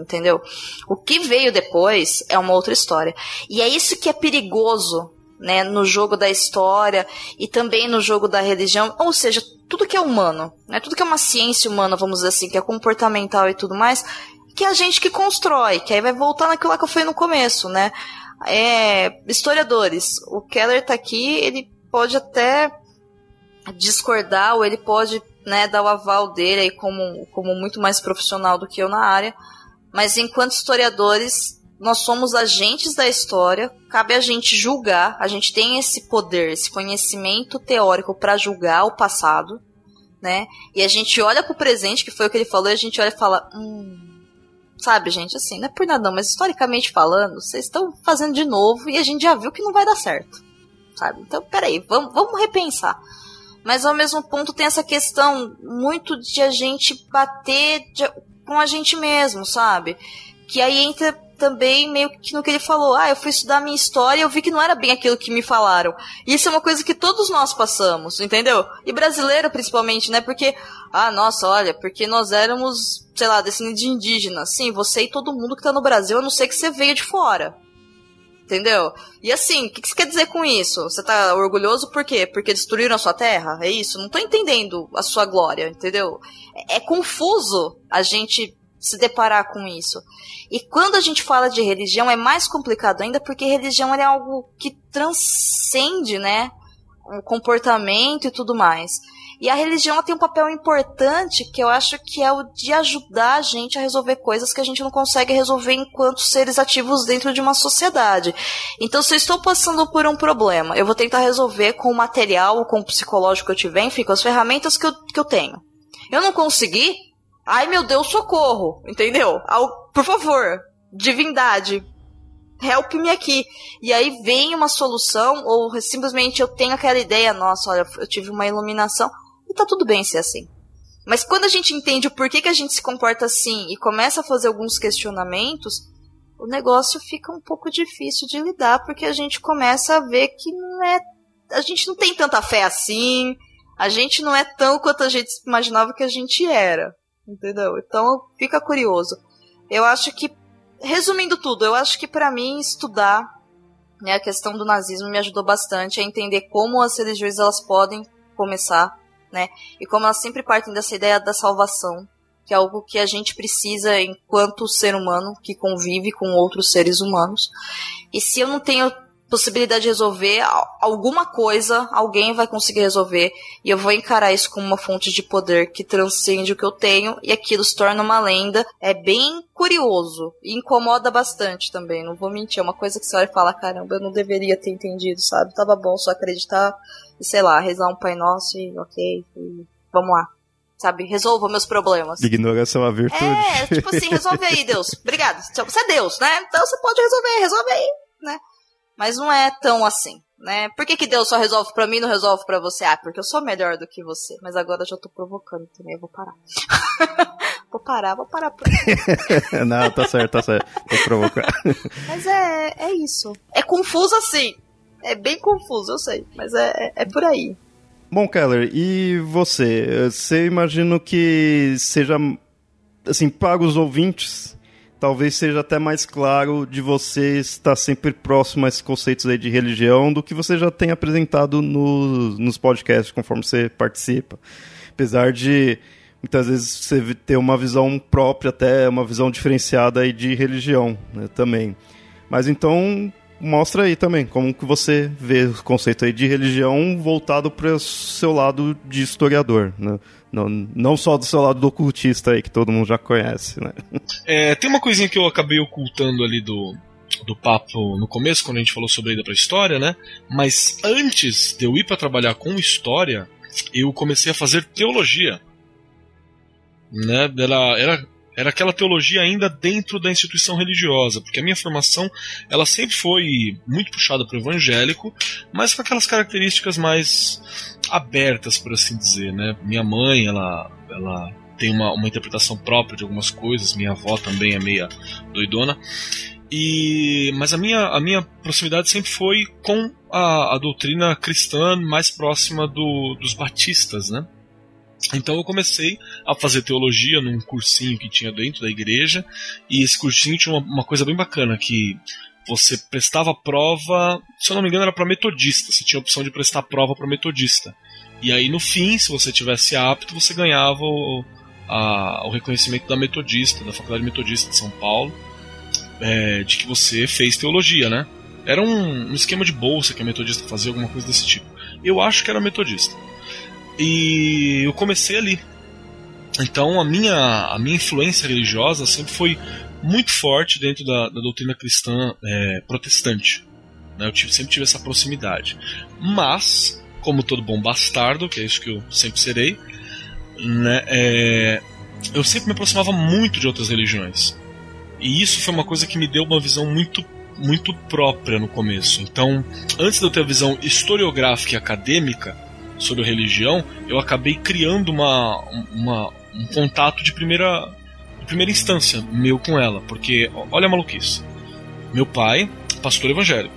S2: entendeu? O que veio depois é uma outra história. E é isso que é perigoso né, no jogo da história e também no jogo da religião, ou seja, tudo que é humano, né, tudo que é uma ciência humana, vamos dizer assim, que é comportamental e tudo mais, que é a gente que constrói, que aí vai voltar naquilo lá que eu falei no começo, né? É, historiadores, o Keller tá aqui, ele pode até discordar ou ele pode né, dar o aval dele aí como, como muito mais profissional do que eu na área, mas enquanto historiadores nós somos agentes da história, cabe a gente julgar, a gente tem esse poder, esse conhecimento teórico para julgar o passado, né? E a gente olha pro presente, que foi o que ele falou, e a gente olha e fala, hum, sabe, gente, assim, não é por nada não, mas historicamente falando, vocês estão fazendo de novo e a gente já viu que não vai dar certo, sabe? Então, peraí, vamos, vamos repensar. Mas ao mesmo ponto tem essa questão muito de a gente bater de, com a gente mesmo, sabe? Que aí entra também meio que no que ele falou. Ah, eu fui estudar minha história e eu vi que não era bem aquilo que me falaram. Isso é uma coisa que todos nós passamos, entendeu? E brasileiro principalmente, né? Porque, ah, nossa, olha, porque nós éramos, sei lá, descendentes de indígenas. Sim, você e todo mundo que tá no Brasil, a não ser que você veio de fora. Entendeu? E assim, o que, que você quer dizer com isso? Você tá orgulhoso por quê? Porque destruíram a sua terra? É isso? Não tô entendendo a sua glória, entendeu? É, é confuso a gente se deparar com isso. E quando a gente fala de religião é mais complicado ainda porque religião é algo que transcende, né, o comportamento e tudo mais. E a religião tem um papel importante que eu acho que é o de ajudar a gente a resolver coisas que a gente não consegue resolver enquanto seres ativos dentro de uma sociedade. Então, se eu estou passando por um problema, eu vou tentar resolver com o material, com o psicológico que eu tiver, enfim, com as ferramentas que eu, que eu tenho. Eu não consegui, Ai meu Deus, socorro, entendeu? Ao, por favor, divindade, help me aqui. E aí vem uma solução, ou simplesmente eu tenho aquela ideia, nossa, olha, eu tive uma iluminação, e tá tudo bem ser assim. Mas quando a gente entende o porquê que a gente se comporta assim e começa a fazer alguns questionamentos, o negócio fica um pouco difícil de lidar, porque a gente começa a ver que não é. A gente não tem tanta fé assim, a gente não é tão quanto a gente imaginava que a gente era. Entendeu? Então fica curioso. Eu acho que, resumindo tudo, eu acho que para mim estudar né, a questão do nazismo me ajudou bastante a entender como as religiões elas podem começar, né? E como elas sempre partem dessa ideia da salvação, que é algo que a gente precisa enquanto ser humano que convive com outros seres humanos. E se eu não tenho possibilidade de resolver alguma coisa, alguém vai conseguir resolver e eu vou encarar isso como uma fonte de poder que transcende o que eu tenho e aquilo se torna uma lenda. É bem curioso e incomoda bastante também, não vou mentir, é uma coisa que você olha e fala, caramba, eu não deveria ter entendido, sabe? Tava bom só acreditar sei lá, rezar um Pai Nosso e ok, e vamos lá sabe? Resolva meus problemas.
S1: Ignoração a virtude.
S2: É, tipo assim, resolve aí, Deus. Obrigado. Você é Deus, né? Então você pode resolver, resolve aí, né? Mas não é tão assim, né? Por que, que Deus só resolve para mim e não resolve para você? Ah, porque eu sou melhor do que você. Mas agora eu já tô provocando também, eu vou parar. vou parar, vou parar por
S1: Não, tá certo, tá certo. Vou provocar.
S2: Mas é, é isso. É confuso assim. É bem confuso, eu sei. Mas é, é, é por aí.
S1: Bom, Keller, e você? Você imagino que seja, assim, para os ouvintes, talvez seja até mais claro de você estar sempre próximo a esses conceitos aí de religião do que você já tem apresentado no, nos podcasts conforme você participa. Apesar de muitas vezes você ter uma visão própria, até uma visão diferenciada aí de religião né, também. Mas então, mostra aí também como que você vê o conceito aí de religião voltado para o seu lado de historiador, né? Não, não só do seu lado do ocultista aí que todo mundo já conhece, né?
S3: É, tem uma coisinha que eu acabei ocultando ali do, do papo no começo, quando a gente falou sobre a ida para história, né? Mas antes de eu ir para trabalhar com história, eu comecei a fazer teologia. Né? Era, era era aquela teologia ainda dentro da instituição religiosa, porque a minha formação ela sempre foi muito puxada para o evangélico, mas com aquelas características mais abertas, por assim dizer, né? Minha mãe, ela, ela tem uma, uma interpretação própria de algumas coisas, minha avó também é meia doidona. E, mas a minha, a minha proximidade sempre foi com a, a doutrina cristã mais próxima do, dos batistas, né? Então eu comecei a fazer teologia num cursinho que tinha dentro da igreja, e esse cursinho tinha uma, uma coisa bem bacana, que você prestava prova, se eu não me engano era para metodista, você tinha a opção de prestar prova para metodista. E aí no fim, se você tivesse apto, você ganhava o, a, o reconhecimento da metodista, da Faculdade Metodista de São Paulo, é, de que você fez teologia, né? Era um, um esquema de bolsa que a metodista fazia, alguma coisa desse tipo. Eu acho que era metodista. E eu comecei ali. Então a minha, a minha influência religiosa sempre foi muito forte dentro da, da doutrina cristã é, protestante. Né? Eu tive, sempre tive essa proximidade. Mas, como todo bom bastardo, que é isso que eu sempre serei, né, é, eu sempre me aproximava muito de outras religiões. E isso foi uma coisa que me deu uma visão muito muito própria no começo. Então, antes de eu ter a visão historiográfica e acadêmica, sobre religião, eu acabei criando uma, uma, um contato de primeira, de primeira instância meu com ela, porque olha a maluquice. Meu pai, pastor evangélico.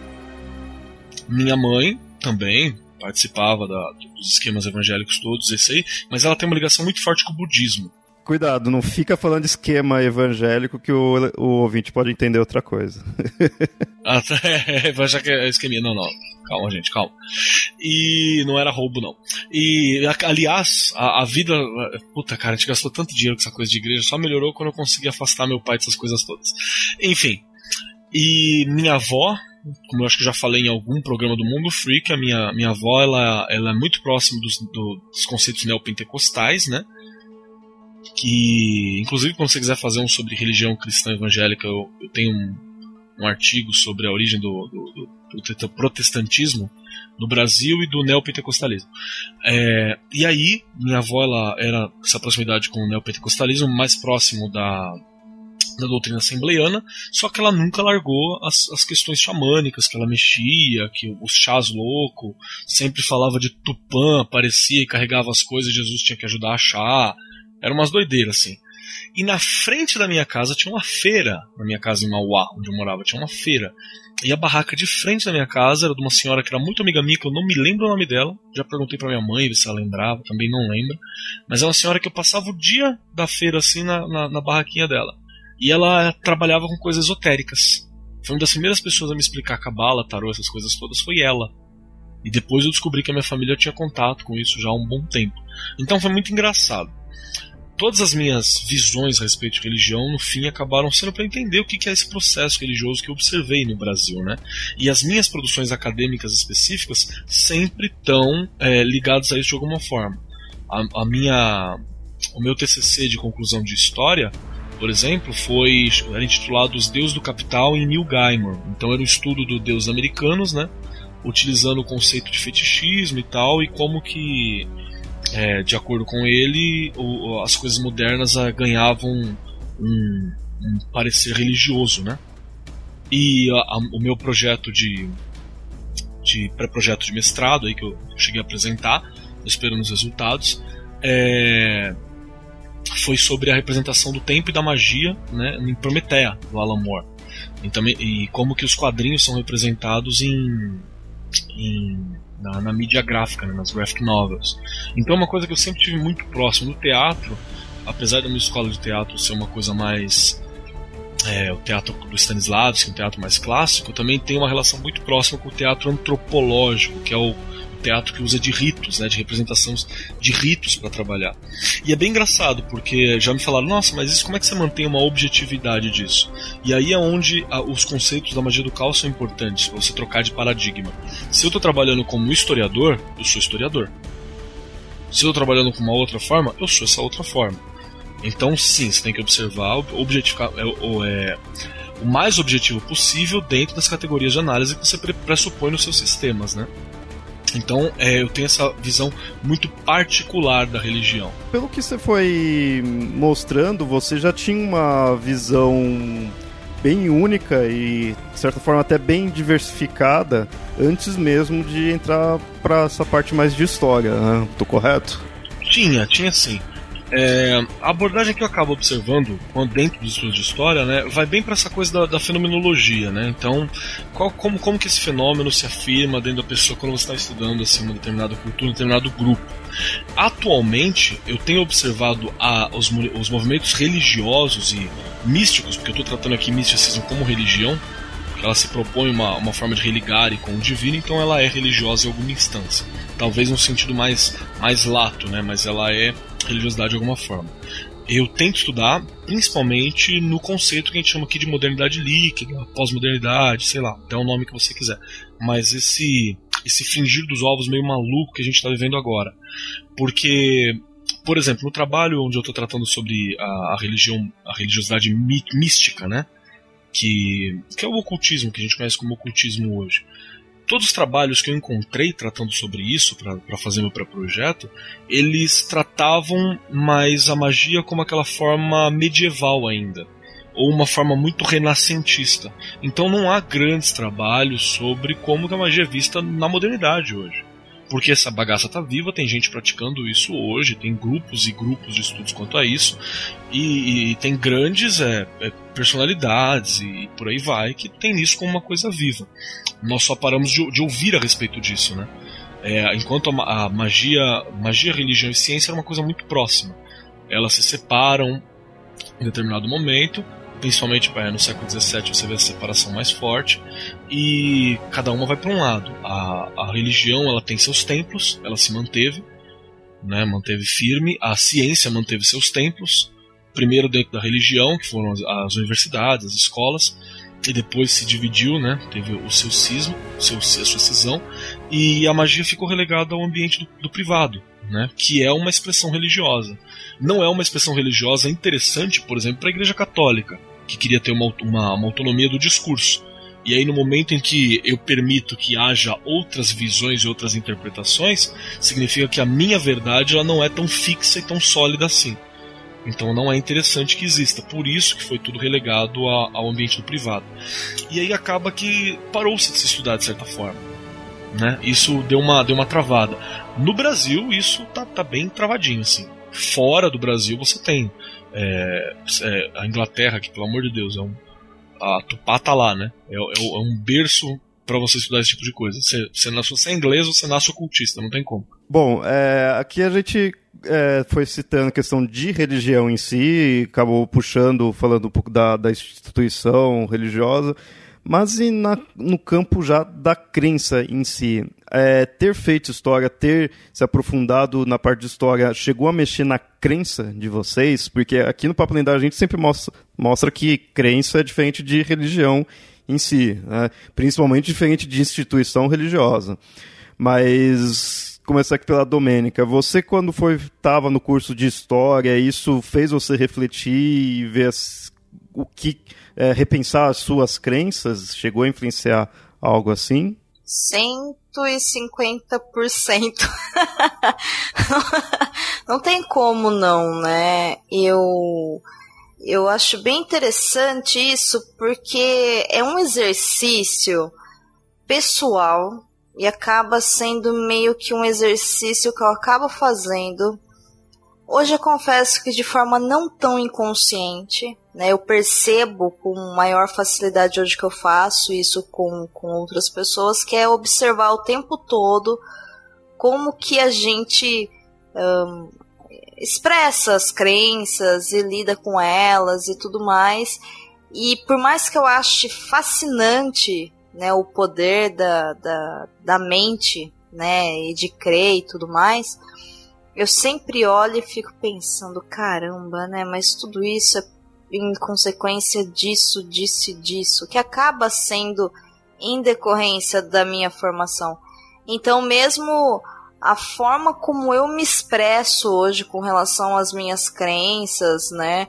S3: Minha mãe também participava da, dos esquemas evangélicos todos, esse aí, mas ela tem uma ligação muito forte com o budismo.
S1: Cuidado, não fica falando de esquema evangélico que o, o ouvinte pode entender outra coisa.
S3: ah, é, vai achar que é esqueminha. Não, não. Calma, gente, calma. E não era roubo, não. E, aliás, a, a, vida. Puta, cara, a gente gastou tanto dinheiro com essa coisa de igreja, só melhorou quando eu consegui afastar meu pai dessas coisas todas. Enfim. E minha avó, como eu acho que já falei em algum programa do Mundo Freak, a minha, minha avó ela, ela é muito próxima dos, do, dos conceitos neopentecostais, né? que inclusive quando você quiser fazer um sobre religião cristã evangélica, eu, eu tenho um, um, artigo sobre a origem do, do, do, protestantismo no Brasil e do neopentecostalismo. É, e aí, minha avó ela era essa proximidade com o neopentecostalismo mais próximo da, da doutrina assembleiana, só que ela nunca largou as, as questões xamânicas que ela mexia, que os chás louco, sempre falava de Tupã, aparecia e carregava as coisas, Jesus tinha que ajudar a achar. Era umas doideiras, assim. E na frente da minha casa tinha uma feira, na minha casa em Mauá, onde eu morava, tinha uma feira. E a barraca de frente da minha casa era de uma senhora que era muito amiga minha, que eu não me lembro o nome dela. Já perguntei pra minha mãe se ela lembrava, também não lembro. Mas é uma senhora que eu passava o dia da feira assim na, na, na barraquinha dela. E ela trabalhava com coisas esotéricas. Foi uma das primeiras pessoas a me explicar cabala, tarô, essas coisas todas, foi ela. E depois eu descobri que a minha família tinha contato com isso já há um bom tempo. Então foi muito engraçado todas as minhas visões a respeito de religião, no fim, acabaram sendo para entender o que é esse processo religioso que eu observei no Brasil, né? E as minhas produções acadêmicas específicas sempre estão é, ligadas a isso de alguma forma. A, a, minha, o meu TCC de conclusão de história, por exemplo, foi era intitulado Os Deuses do Capital em Neil Gaiman. Então era um estudo do deus americanos, né? Utilizando o conceito de fetichismo e tal, e como que é, de acordo com ele, o, as coisas modernas ah, ganhavam um, um, parecer religioso, né? E a, a, o meu projeto de, de pré-projeto de mestrado aí que eu cheguei a apresentar, esperando os resultados, é, foi sobre a representação do tempo e da magia né, em Prometeia, do Alan Moore. E, também, e como que os quadrinhos são representados em, em na, na mídia gráfica, né, nas graphic novels. Então, é uma coisa que eu sempre tive muito próximo do teatro, apesar da minha escola de teatro ser uma coisa mais é, o teatro do Stanislavski, um teatro mais clássico, também tem uma relação muito próxima com o teatro antropológico, que é o teatro que usa de ritos, né, de representações de ritos para trabalhar. E é bem engraçado, porque já me falaram, nossa, mas isso como é que você mantém uma objetividade disso? E aí é onde a, os conceitos da magia do caos são importantes, você trocar de paradigma. Se eu estou trabalhando como historiador, eu sou historiador. Se eu estou trabalhando com uma outra forma, eu sou essa outra forma. Então, sim, você tem que observar, objetificar, é, é, o mais objetivo possível dentro das categorias de análise que você pressupõe nos seus sistemas, né? Então, é, eu tenho essa visão muito particular da religião.
S1: Pelo que você foi mostrando, você já tinha uma visão bem única e, de certa forma, até bem diversificada antes mesmo de entrar para essa parte mais de história, né? Tô correto?
S3: Tinha, tinha sim. É, a abordagem que eu acabo observando dentro dos estudos de história, né, vai bem para essa coisa da, da, fenomenologia, né? Então, qual, como, como que esse fenômeno se afirma dentro da pessoa quando você está estudando assim, uma determinada cultura, um determinado grupo? Atualmente, eu tenho observado a, os, os movimentos religiosos e místicos, porque eu estou tratando aqui misticismo como religião, ela se propõe uma, uma forma de religar e com o divino, então ela é religiosa em alguma instância. Talvez num sentido mais, mais lato, né? mas ela é religiosidade de alguma forma. Eu tento estudar principalmente no conceito que a gente chama aqui de modernidade líquida, pós-modernidade, sei lá, até o nome que você quiser. Mas esse esse fingir dos ovos meio maluco que a gente está vivendo agora. Porque, por exemplo, no trabalho onde eu estou tratando sobre a, a, religião, a religiosidade mística, né? Que, que é o ocultismo, que a gente conhece como ocultismo hoje todos os trabalhos que eu encontrei tratando sobre isso para fazer meu pré-projeto, eles tratavam mais a magia como aquela forma medieval ainda, ou uma forma muito renascentista. Então não há grandes trabalhos sobre como a magia é vista na modernidade hoje porque essa bagaça tá viva, tem gente praticando isso hoje, tem grupos e grupos de estudos quanto a isso, e, e tem grandes é, é, personalidades e por aí vai que tem isso como uma coisa viva. Nós só paramos de, de ouvir a respeito disso, né? É, enquanto a, a, magia, magia, religião e ciência era uma coisa muito próxima. Elas se separam em determinado momento, principalmente é, no século XVII você vê a separação mais forte e cada uma vai para um lado. A, a religião ela tem seus templos, ela se manteve, né, manteve firme. A ciência manteve seus templos, primeiro dentro da religião, que foram as, as universidades, as escolas, e depois se dividiu, né, teve o seu cismo, o seu, a sua cisão, e a magia ficou relegada ao ambiente do, do privado, né, que é uma expressão religiosa. Não é uma expressão religiosa interessante, por exemplo, para a Igreja Católica que queria ter uma, uma, uma autonomia do discurso. E aí, no momento em que eu permito que haja outras visões e outras interpretações, significa que a minha verdade ela não é tão fixa e tão sólida assim. Então não é interessante que exista. Por isso que foi tudo relegado ao ambiente do privado. E aí acaba que parou-se de se estudar de certa forma. Né? Isso deu uma, deu uma travada. No Brasil, isso tá, tá bem travadinho, assim. Fora do Brasil, você tem é, é, a Inglaterra, que pelo amor de Deus, é um, a Tupá tá lá, né? É, é, é um berço para você estudar esse tipo de coisa. Você, você, nasce, você é inglês ou você nasce ocultista, não tem como.
S1: Bom, é, aqui a gente foi citando a questão de religião em si, acabou puxando, falando um pouco da, da instituição religiosa, mas e na, no campo já da crença em si? É, ter feito história, ter se aprofundado na parte de história, chegou a mexer na crença de vocês? Porque aqui no Papo Lendário a gente sempre mostra, mostra que crença é diferente de religião em si, né? principalmente diferente de instituição religiosa. Mas começar aqui pela Domênica. Você quando foi estava no curso de história, isso fez você refletir e ver as, o que é, repensar as suas crenças? Chegou a influenciar algo assim?
S2: 150%. não tem como não, né? Eu eu acho bem interessante isso porque é um exercício pessoal e acaba sendo meio que um exercício que eu acabo fazendo. Hoje eu confesso que de forma não tão inconsciente, né, eu percebo com maior facilidade hoje que eu faço isso com, com outras pessoas, que é observar o tempo todo como que a gente um, expressa as crenças e lida com elas e tudo mais. E por mais que eu ache fascinante né, o poder da, da, da mente né, e de crer e tudo mais, eu sempre olho e fico pensando, caramba, né, mas tudo isso é em consequência disso, disso disso, que acaba sendo em decorrência da minha formação. Então, mesmo a forma como eu me expresso hoje com relação às minhas crenças, né?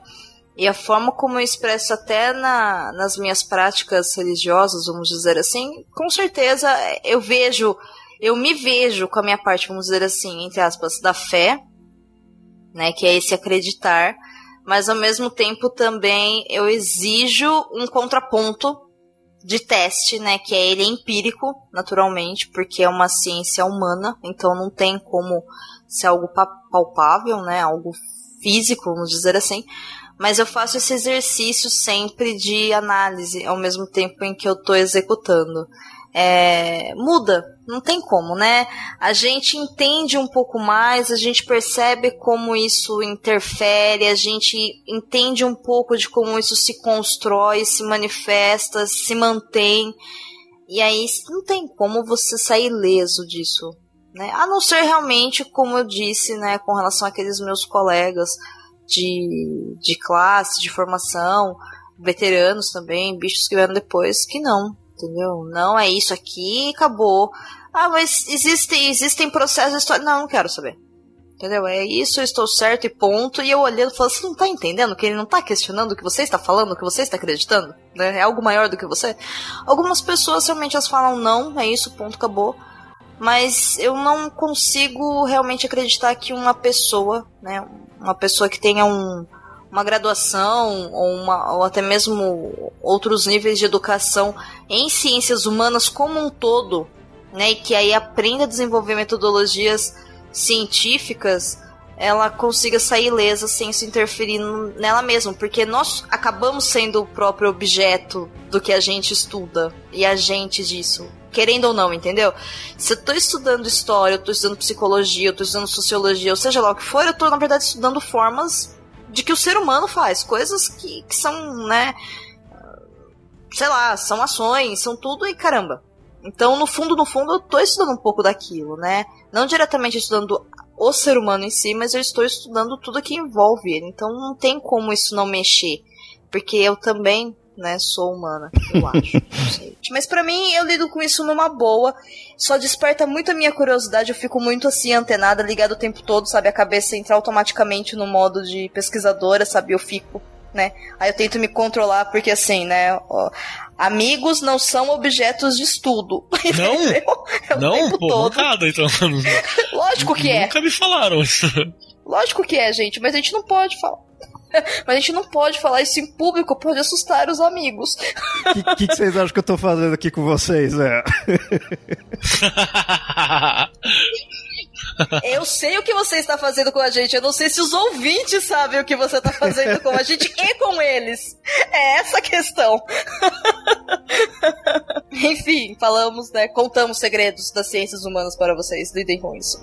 S2: E a forma como eu expresso até na, nas minhas práticas religiosas, vamos dizer assim, com certeza eu vejo, eu me vejo com a minha parte, vamos dizer assim, entre aspas, da fé, né? Que é esse acreditar mas ao mesmo tempo também eu exijo um contraponto de teste, né, que é ele empírico, naturalmente, porque é uma ciência humana, então não tem como ser algo palpável, né, algo físico, vamos dizer assim. Mas eu faço esse exercício sempre de análise ao mesmo tempo em que eu estou executando é, muda, não tem como, né? A gente entende um pouco mais, a gente percebe como isso interfere, a gente entende um pouco de como isso se constrói, se manifesta, se mantém. E aí não tem como você sair leso disso, né? A não ser realmente, como eu disse, né, com relação àqueles meus colegas de, de classe, de formação, veteranos também, bichos que vieram depois, que não, entendeu? Não é isso aqui acabou. Ah, mas existem, existem processos históricos. Não, não quero saber. Entendeu? É isso, eu estou certo e ponto. E eu olhando e falando, você não está entendendo que ele não está questionando o que você está falando, o que você está acreditando? Né? É algo maior do que você? Algumas pessoas realmente elas falam, não, é isso, ponto, acabou. Mas eu não consigo realmente acreditar que uma pessoa, né, uma pessoa que tenha um, uma graduação ou, uma, ou até mesmo outros níveis de educação em ciências humanas como um todo, né, e que aí aprenda a desenvolver metodologias científicas, ela consiga sair ilesa sem isso interferir nela mesma, porque nós acabamos sendo o próprio objeto do que a gente estuda e agente disso. Querendo ou não, entendeu? Se eu tô estudando história, eu tô estudando psicologia, eu tô estudando sociologia, ou seja lá o que for, eu tô, na verdade, estudando formas de que o ser humano faz, coisas que, que são, né, sei lá, são ações, são tudo e caramba. Então, no fundo, no fundo, eu tô estudando um pouco daquilo, né? Não diretamente estudando o ser humano em si, mas eu estou estudando tudo que envolve ele. Então, não tem como isso não mexer. Porque eu também né? Sou humana, eu acho. não sei. Mas para mim, eu lido com isso numa boa. Só desperta muito a minha curiosidade. Eu fico muito assim, antenada, ligada o tempo todo, sabe? A cabeça entra automaticamente no modo de pesquisadora, sabe? Eu fico, né? Aí eu tento me controlar, porque assim, né? Ó, amigos não são objetos de estudo.
S3: Não?
S2: É
S3: não? Pô, todo. Nada, então.
S2: Lógico que é.
S3: Nunca me falaram isso.
S2: Lógico que é, gente, mas a gente não pode falar. Mas a gente não pode falar isso em público, pode assustar os amigos.
S1: O que, que, que, vocês acham que eu tô fazendo aqui com vocês, é?
S2: Eu sei o que você está fazendo com a gente. Eu não sei se os ouvintes sabem o que você está fazendo com a gente e com eles. É essa a questão. Enfim, falamos, né? Contamos segredos das ciências humanas para vocês. Lidem com isso.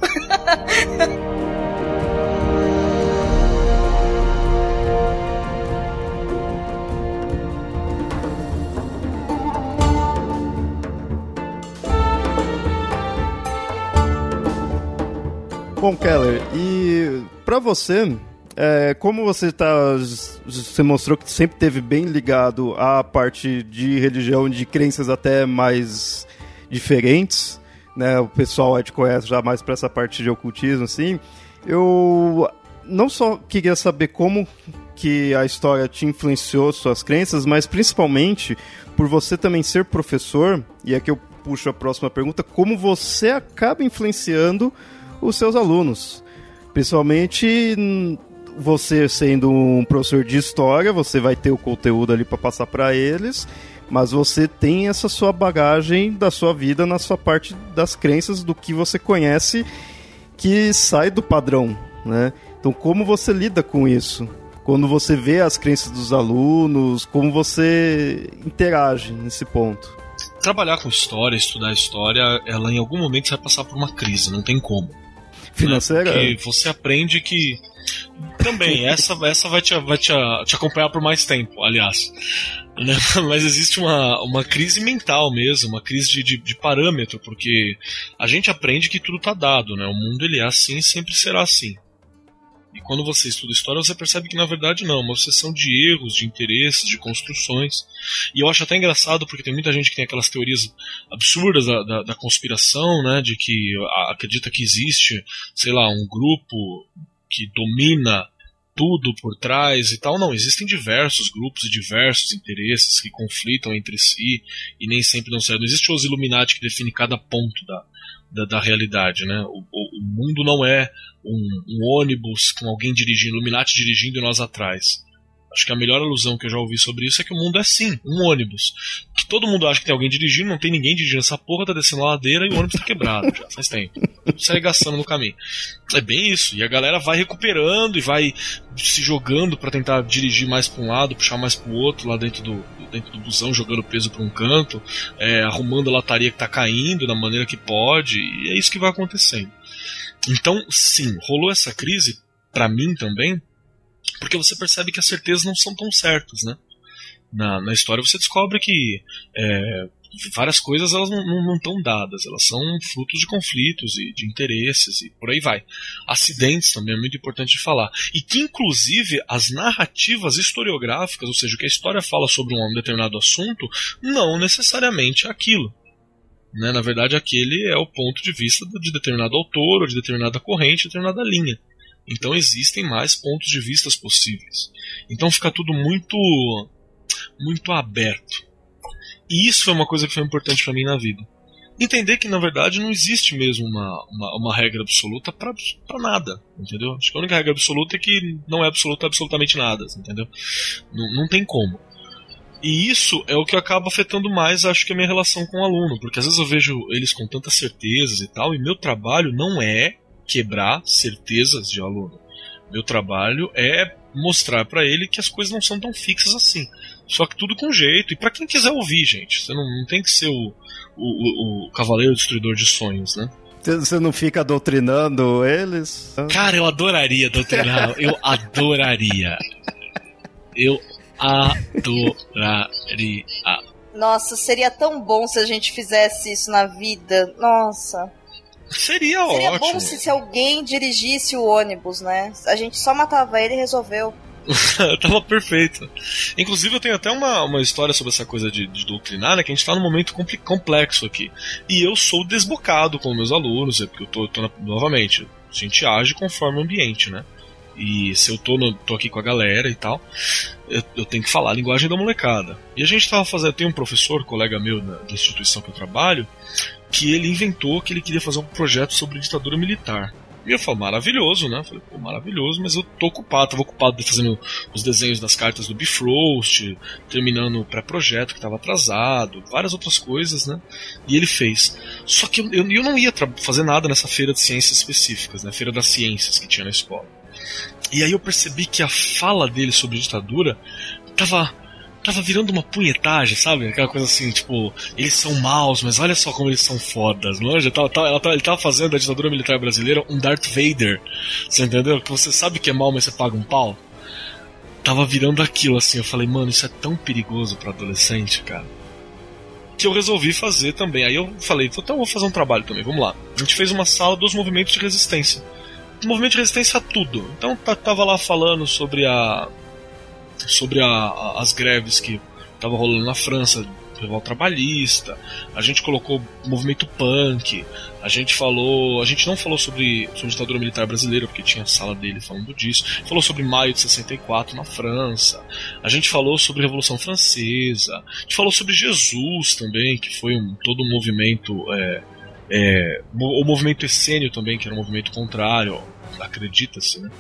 S1: Bom, Keller, e para você, é, como você tá, você mostrou que sempre teve bem ligado à parte de religião, de crenças até mais diferentes, né? O pessoal te conhece já mais para essa parte de ocultismo, assim. Eu não só queria saber como que a história te influenciou suas crenças, mas principalmente por você também ser professor, e aqui eu puxo a próxima pergunta, como você acaba influenciando os seus alunos. Principalmente você sendo um professor de história, você vai ter o conteúdo ali para passar para eles, mas você tem essa sua bagagem da sua vida na sua parte das crenças do que você conhece que sai do padrão, né? Então como você lida com isso? quando você vê as crenças dos alunos, como você interage nesse ponto?
S3: Trabalhar com história, estudar história, ela em algum momento vai passar por uma crise, não tem como.
S1: Financeira?
S3: Né? Porque você aprende que. Também, essa, essa vai, te, vai te, te acompanhar por mais tempo, aliás. Né? Mas existe uma, uma crise mental mesmo, uma crise de, de, de, parâmetro, porque a gente aprende que tudo está dado, né? O mundo ele é assim e sempre será assim. E quando você estuda história, você percebe que na verdade não, é uma sucessão de erros, de interesses, de construções. E eu acho até engraçado porque tem muita gente que tem aquelas teorias absurdas da, da, da conspiração, né, de que acredita que existe, sei lá, um grupo que domina tudo por trás e tal. Não, existem diversos grupos e diversos interesses que conflitam entre si e nem sempre dão certo. Não existe os Illuminati que define cada ponto da, da, da realidade, né? O, o, o, mundo não é um, um ônibus com alguém dirigindo, Illuminati dirigindo e nós atrás. Acho que a melhor alusão que eu já ouvi sobre isso é que o mundo é sim, um ônibus. Que todo mundo acha que tem alguém dirigindo, não tem ninguém dirigindo essa porra, tá descendo a ladeira e o ônibus tá quebrado já, faz tempo. Se arregaçando no caminho. É bem isso. E a galera vai recuperando e vai se jogando para tentar dirigir mais para um lado, puxar mais para o outro, lá dentro do, dentro do busão, jogando peso para um canto, é, arrumando a lataria que tá caindo da maneira que pode, e é isso que vai acontecendo. Então, sim, rolou essa crise, para mim também, porque você percebe que as certezas não são tão certas, né? Na, na história você descobre que é, várias coisas elas não estão dadas, elas são frutos de conflitos e de interesses e por aí vai. Acidentes também é muito importante de falar. E que, inclusive, as narrativas historiográficas, ou seja, o que a história fala sobre um determinado assunto, não necessariamente é aquilo. Né? Na verdade, aquele é o ponto de vista de determinado autor, ou de determinada corrente, de determinada linha. Então existem mais pontos de vistas possíveis. Então fica tudo muito muito aberto. E isso foi uma coisa que foi importante para mim na vida. Entender que na verdade não existe mesmo uma, uma, uma regra absoluta para nada, entendeu? Acho que a única regra absoluta é que não é absoluta absolutamente nada, entendeu? Não, não tem como. E isso é o que acaba afetando mais, acho que, a minha relação com o aluno, porque às vezes eu vejo eles com tantas certezas e tal, e meu trabalho não é quebrar certezas de aluno. Meu trabalho é mostrar para ele que as coisas não são tão fixas assim. Só que tudo com jeito. E para quem quiser ouvir, gente, você não, não tem que ser o, o, o, cavaleiro destruidor de sonhos, né?
S1: Você não fica doutrinando eles?
S3: Cara, eu adoraria doutrinar. eu adoraria. Eu adoraria.
S2: Nossa, seria tão bom se a gente fizesse isso na vida. Nossa.
S3: Seria, Seria ótimo. bom
S2: se, se alguém dirigisse o ônibus, né? A gente só matava ele e resolveu.
S3: Tava perfeito. Inclusive, eu tenho até uma, uma história sobre essa coisa de, de doutrinar, né? Que a gente tá num momento complexo aqui. E eu sou desbocado com meus alunos, é porque eu tô, tô na, novamente, a gente age conforme o ambiente, né? E se eu tô, no, tô aqui com a galera e tal, eu, eu, tenho que falar a linguagem da molecada. E a gente tava fazendo. Tem um professor, colega meu da, da instituição que eu trabalho, que ele inventou que ele queria fazer um projeto sobre ditadura militar. E eu falei, maravilhoso, né? Eu falei, pô, maravilhoso, mas eu tô ocupado, tava ocupado fazendo os desenhos das cartas do Bifrost, terminando o pré-projeto que tava atrasado, várias outras coisas, né? E ele fez. Só que eu, eu, não ia fazer nada nessa feira de ciências específicas, né? Feira das ciências que tinha na escola. E aí eu percebi que a fala dele sobre ditadura tava tava virando uma punhetagem, sabe? Aquela coisa assim, tipo, eles são maus, mas olha só como eles são fodas, não é? Tava, tava, ela ele tava fazendo da ditadura militar brasileira um Darth Vader, você entendeu? Que você sabe que é mal, mas você paga um pau. Tava virando aquilo assim, eu falei, mano, isso é tão perigoso para adolescente, cara. Que eu resolvi fazer também. Aí eu falei, então eu vou fazer um trabalho também, vamos lá. A gente fez uma sala dos movimentos de resistência. Movimento de resistência a tudo. Então tava lá falando sobre a sobre a, a, as greves que estavam rolando na França, revolta trabalhista, a gente colocou movimento punk, a gente falou, a gente não falou sobre, sobre ditadura militar brasileira, porque tinha a sala dele falando disso, falou sobre maio de 64 na França, a gente falou sobre a Revolução Francesa, a gente falou sobre Jesus também, que foi um, todo um movimento, é, é, o movimento essênio também, que era um movimento contrário, acredita-se, né?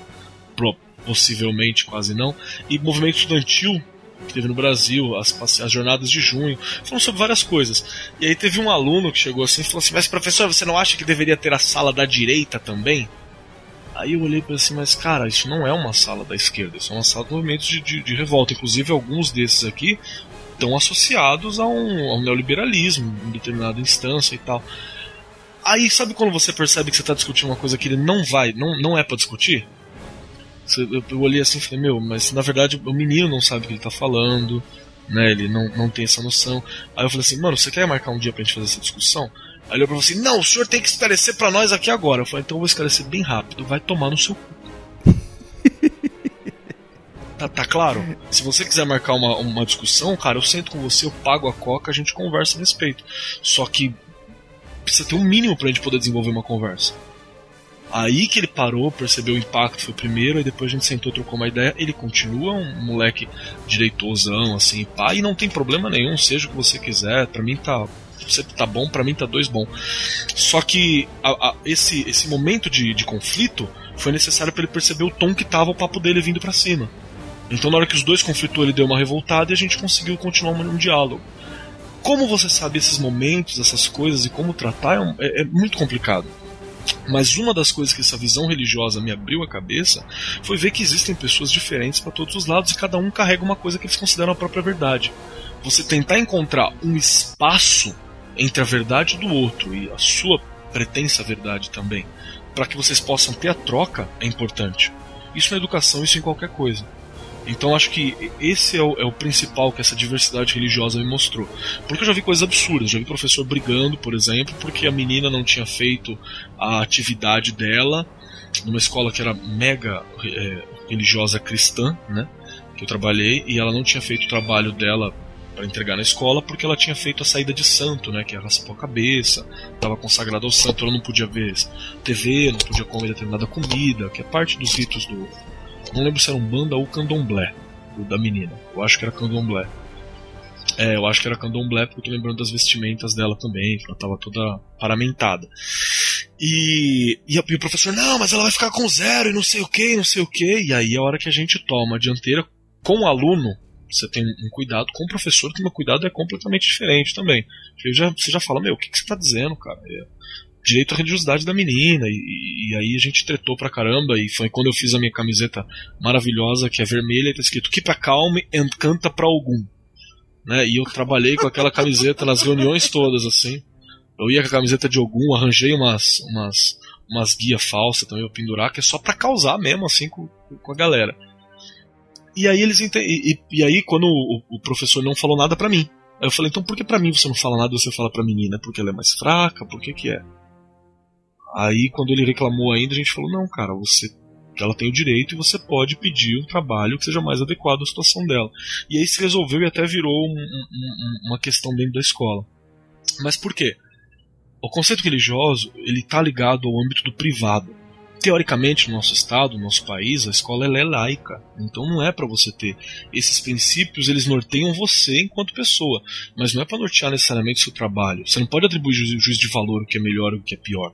S3: Possivelmente quase não, e movimento estudantil que teve no Brasil, as, as jornadas de junho, falando sobre várias coisas. E aí teve um aluno que chegou assim e falou assim: Mas professor, você não acha que deveria ter a sala da direita também? Aí eu olhei e pensei, mas cara, isso não é uma sala da esquerda, isso é uma sala de movimentos de, de, de revolta. Inclusive, alguns desses aqui estão associados a um, a um neoliberalismo em determinada instância e tal. Aí, sabe quando você percebe que você está discutindo uma coisa que ele não vai, não, não é para discutir? Eu, olhei assim e falei, meu, mas na verdade o menino não sabe o que ele está falando, né? Ele não, não tem essa noção. Aí eu falei assim, mano, você quer marcar um dia pra gente fazer essa discussão? Aí ele falou assim, não, o senhor tem que esclarecer para nós aqui agora. Eu falei, então eu vou esclarecer bem rápido, vai tomar no seu cu. Tá, tá, claro? Se você quiser marcar uma, uma discussão, cara, eu sento com você, eu pago a coca, a gente conversa a respeito. Só que precisa ter um mínimo pra gente poder desenvolver uma conversa. Aí que ele parou, percebeu o impacto, foi o primeiro, aí depois a gente sentou, trocou uma ideia. Ele continua um moleque direitosão, assim, pá, e não tem problema nenhum, seja o que você quiser, pra mim tá. Você tá bom, pra mim tá dois bom. Só que a, a, esse, esse momento de, de conflito foi necessário para ele perceber o tom que tava o papo dele vindo para cima. Então, na hora que os dois conflitou, ele deu uma revoltada e a gente conseguiu continuar um, um diálogo. Como você sabe esses momentos, essas coisas e como tratar é, um, é, é muito complicado. Mas uma das coisas que essa visão religiosa me abriu a cabeça foi ver que existem pessoas diferentes para todos os lados e cada um carrega uma coisa que eles consideram a própria verdade. Você tentar encontrar um espaço entre a verdade do outro e a sua pretensa verdade também, para que vocês possam ter a troca, é importante. Isso na educação, isso em qualquer coisa. Então acho que esse é o, é o, principal que essa diversidade religiosa me mostrou. Porque eu já vi coisas absurdas, já vi professor brigando, por exemplo, porque a menina não tinha feito a atividade dela numa escola que era mega é, religiosa cristã, né? Que eu trabalhei, e ela não tinha feito o trabalho dela para entregar na escola porque ela tinha feito a saída de santo, né? Que ela raspou a cabeça, estava consagrada ao santo, ela não podia ver TV, não podia comer determinada comida, que é parte dos ritos do, não lembro se era um banda ou candomblé da menina. Eu acho que era candomblé. É, eu acho que era candomblé porque eu tô lembrando das vestimentas dela também, que ela tava toda paramentada. E, e, e, o professor, não, mas ela vai ficar com zero e não sei o que, não sei o que. E aí a hora que a gente toma a dianteira com o aluno, você tem um cuidado com o professor, que o meu cuidado é completamente diferente também. Já, você já fala, meu, o que, que você tá dizendo, cara? Direito à religiosidade da menina. E, e, aí a gente tretou pra caramba. E foi quando eu fiz a minha camiseta maravilhosa, que é vermelha, e tá escrito Keep a calm and canta pra algum. Né? E eu trabalhei com aquela camiseta nas reuniões todas, assim. Eu ia com a camiseta de algum, arranjei umas, umas, umas guias falsas também pra pendurar, que é só pra causar mesmo, assim, com, com a galera. E aí eles ent... e, e, e, aí quando o, o professor não falou nada para mim. Aí eu falei, então por que pra mim você não fala nada e você fala pra menina? Porque ela é mais fraca? Por que que é? Aí, quando ele reclamou ainda, a gente falou: não, cara, você ela tem o direito e você pode pedir um trabalho que seja mais adequado à situação dela. E aí se resolveu e até virou um, um, uma questão dentro da escola. Mas por quê? O conceito religioso ele está ligado ao âmbito do privado. Teoricamente, no nosso estado, no nosso país, a escola é laica. Então não é para você ter esses princípios, eles norteiam você enquanto pessoa, mas não é para nortear necessariamente o seu trabalho. Você não pode atribuir juízo de valor o que é melhor ou o que é pior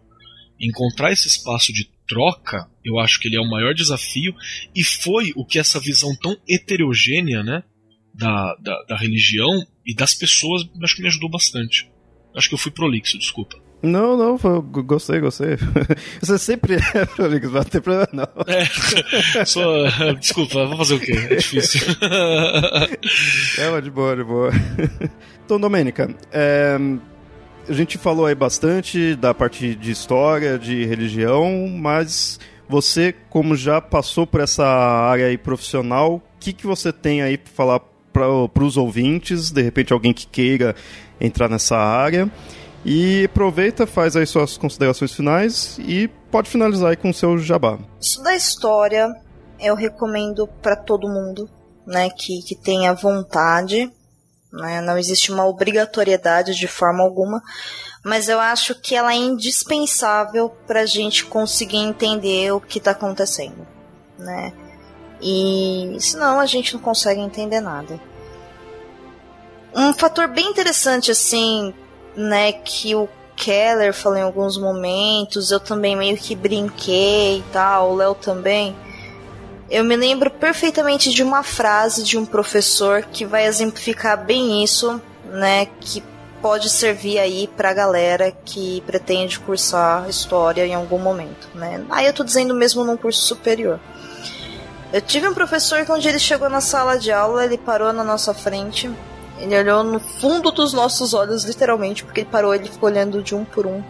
S3: encontrar esse espaço de troca, eu acho que ele é o maior desafio e foi o que essa visão tão heterogênea, né, da, da, da religião e das pessoas, acho que me ajudou bastante. Acho que eu fui prolixo, desculpa.
S1: Não, não, foi, gostei, gostei. Você sempre é prolixo, não tem problema não.
S3: É, só, desculpa, vou fazer o quê? É difícil.
S1: É, mas de boa, de boa. Então, Domênica, é, a gente falou aí bastante da parte de história, de religião, mas você, como já passou por essa área aí profissional, o que, que você tem aí para falar para os ouvintes, de repente alguém que queira entrar nessa área? E aproveita, faz aí suas considerações finais e pode finalizar aí com o seu jabá.
S2: Isso da história eu recomendo para todo mundo, né, que, que tenha vontade né? Não existe uma obrigatoriedade de forma alguma, mas eu acho que ela é indispensável para a gente conseguir entender o que está acontecendo, né? E senão a gente não consegue entender nada. Um fator bem interessante, assim, né, que o Keller falou em alguns momentos, eu também meio que brinquei e tal, o Léo também eu me lembro perfeitamente de uma frase de um professor que vai exemplificar bem isso, né? Que pode servir aí pra galera que pretende cursar história em algum momento, né? Aí eu tô dizendo mesmo num curso superior. Eu tive um professor que, onde ele chegou na sala de aula, ele parou na nossa frente, ele olhou no fundo dos nossos olhos, literalmente, porque ele parou, ele ficou olhando de um por um.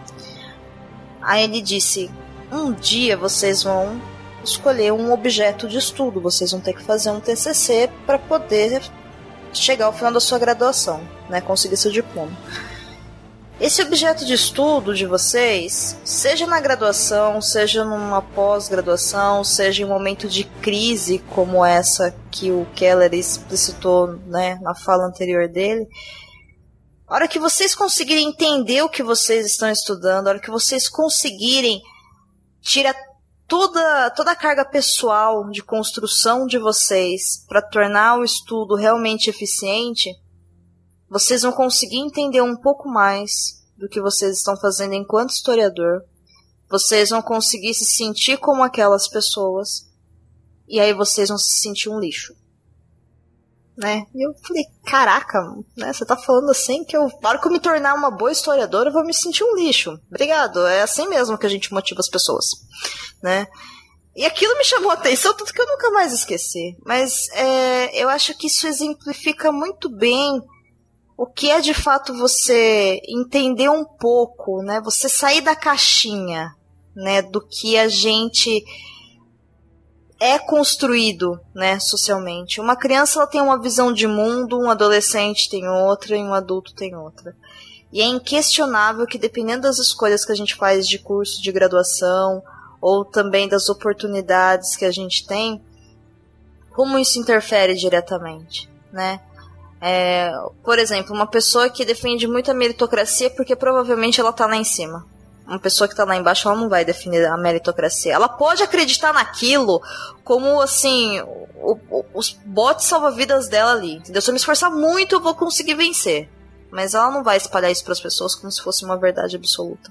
S2: Aí ele disse: Um dia vocês vão escolher um objeto de estudo, vocês vão ter que fazer um TCC para poder chegar ao final da sua graduação, né, conseguir seu diploma. Esse objeto de estudo de vocês, seja na graduação, seja numa pós-graduação, seja em um momento de crise como essa que o Keller explicitou né, na fala anterior dele, a hora que vocês conseguirem entender o que vocês estão estudando, a hora que vocês conseguirem tirar toda, toda a carga pessoal de construção de vocês para tornar o estudo realmente eficiente, vocês vão conseguir entender um pouco mais do que vocês estão fazendo enquanto historiador. Vocês vão conseguir se sentir como aquelas pessoas. E aí vocês vão se sentir um lixo. Né? E eu falei, caraca, né? Você tá falando assim que eu, para que eu me tornar uma boa historiadora, eu vou me sentir um lixo. Obrigado. É assim mesmo que a gente motiva as pessoas, né? E aquilo me chamou a atenção, tudo que eu nunca mais esqueci. Mas é, eu acho que isso exemplifica muito bem o que é de fato você entender um pouco, né? Você sair da caixinha, né? Do que a gente é construído, né, socialmente. Uma criança ela tem uma visão de mundo, um adolescente tem outra e um adulto tem outra. E é inquestionável que dependendo das escolhas que a gente faz de curso de graduação ou também das oportunidades que a gente tem, como isso interfere diretamente, né? É, por exemplo, uma pessoa que defende muito a meritocracia porque provavelmente ela tá lá em cima. Uma pessoa que tá lá embaixo, ela não vai definir a meritocracia. Ela pode acreditar naquilo como, assim, o, o, os botes salva-vidas dela ali. Entendeu? Se eu me esforçar muito, eu vou conseguir vencer. Mas ela não vai espalhar isso para as pessoas como se fosse uma verdade absoluta.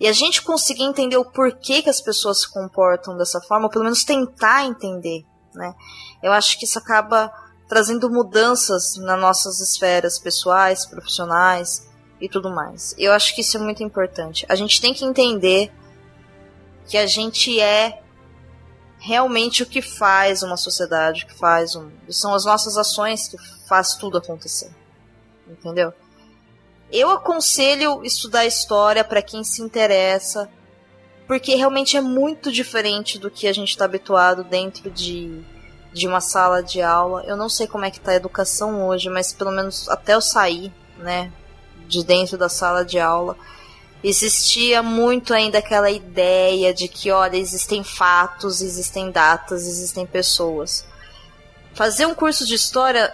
S2: E a gente conseguir entender o porquê que as pessoas se comportam dessa forma, ou pelo menos tentar entender, né? Eu acho que isso acaba trazendo mudanças nas nossas esferas pessoais, profissionais e tudo mais. Eu acho que isso é muito importante. A gente tem que entender que a gente é realmente o que faz uma sociedade, o que faz um. São as nossas ações que faz tudo acontecer. Entendeu? Eu aconselho estudar história para quem se interessa, porque realmente é muito diferente do que a gente está habituado dentro de de uma sala de aula. Eu não sei como é que tá a educação hoje, mas pelo menos até eu sair, né, de dentro da sala de aula, existia muito ainda aquela ideia de que, olha, existem fatos, existem datas, existem pessoas. Fazer um curso de história,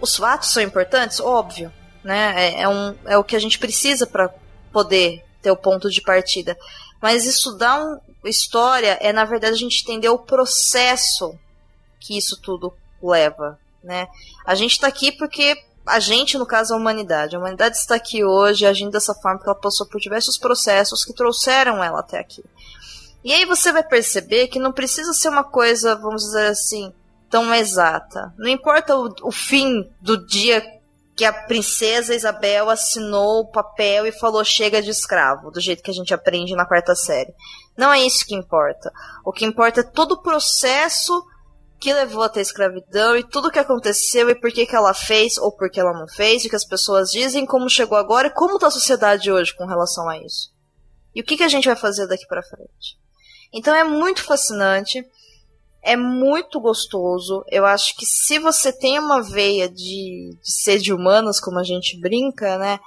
S2: os fatos são importantes? Óbvio, né? É, é, um, é o que a gente precisa para poder ter o ponto de partida. Mas estudar um, história é, na verdade, a gente entender o processo que isso tudo leva, né? A gente está aqui porque a gente, no caso, a humanidade. A humanidade está aqui hoje agindo dessa forma porque ela passou por diversos processos que trouxeram ela até aqui. E aí você vai perceber que não precisa ser uma coisa, vamos dizer assim, tão exata. Não importa o, o fim do dia que a princesa Isabel assinou o papel e falou chega de escravo, do jeito que a gente aprende na quarta série. Não é isso que importa. O que importa é todo o processo que levou até a escravidão e tudo o que aconteceu e por que, que ela fez ou por que ela não fez, o que as pessoas dizem, como chegou agora e como está a sociedade hoje com relação a isso. E o que, que a gente vai fazer daqui para frente. Então é muito fascinante, é muito gostoso. Eu acho que se você tem uma veia de, de ser de humanas, como a gente brinca, né?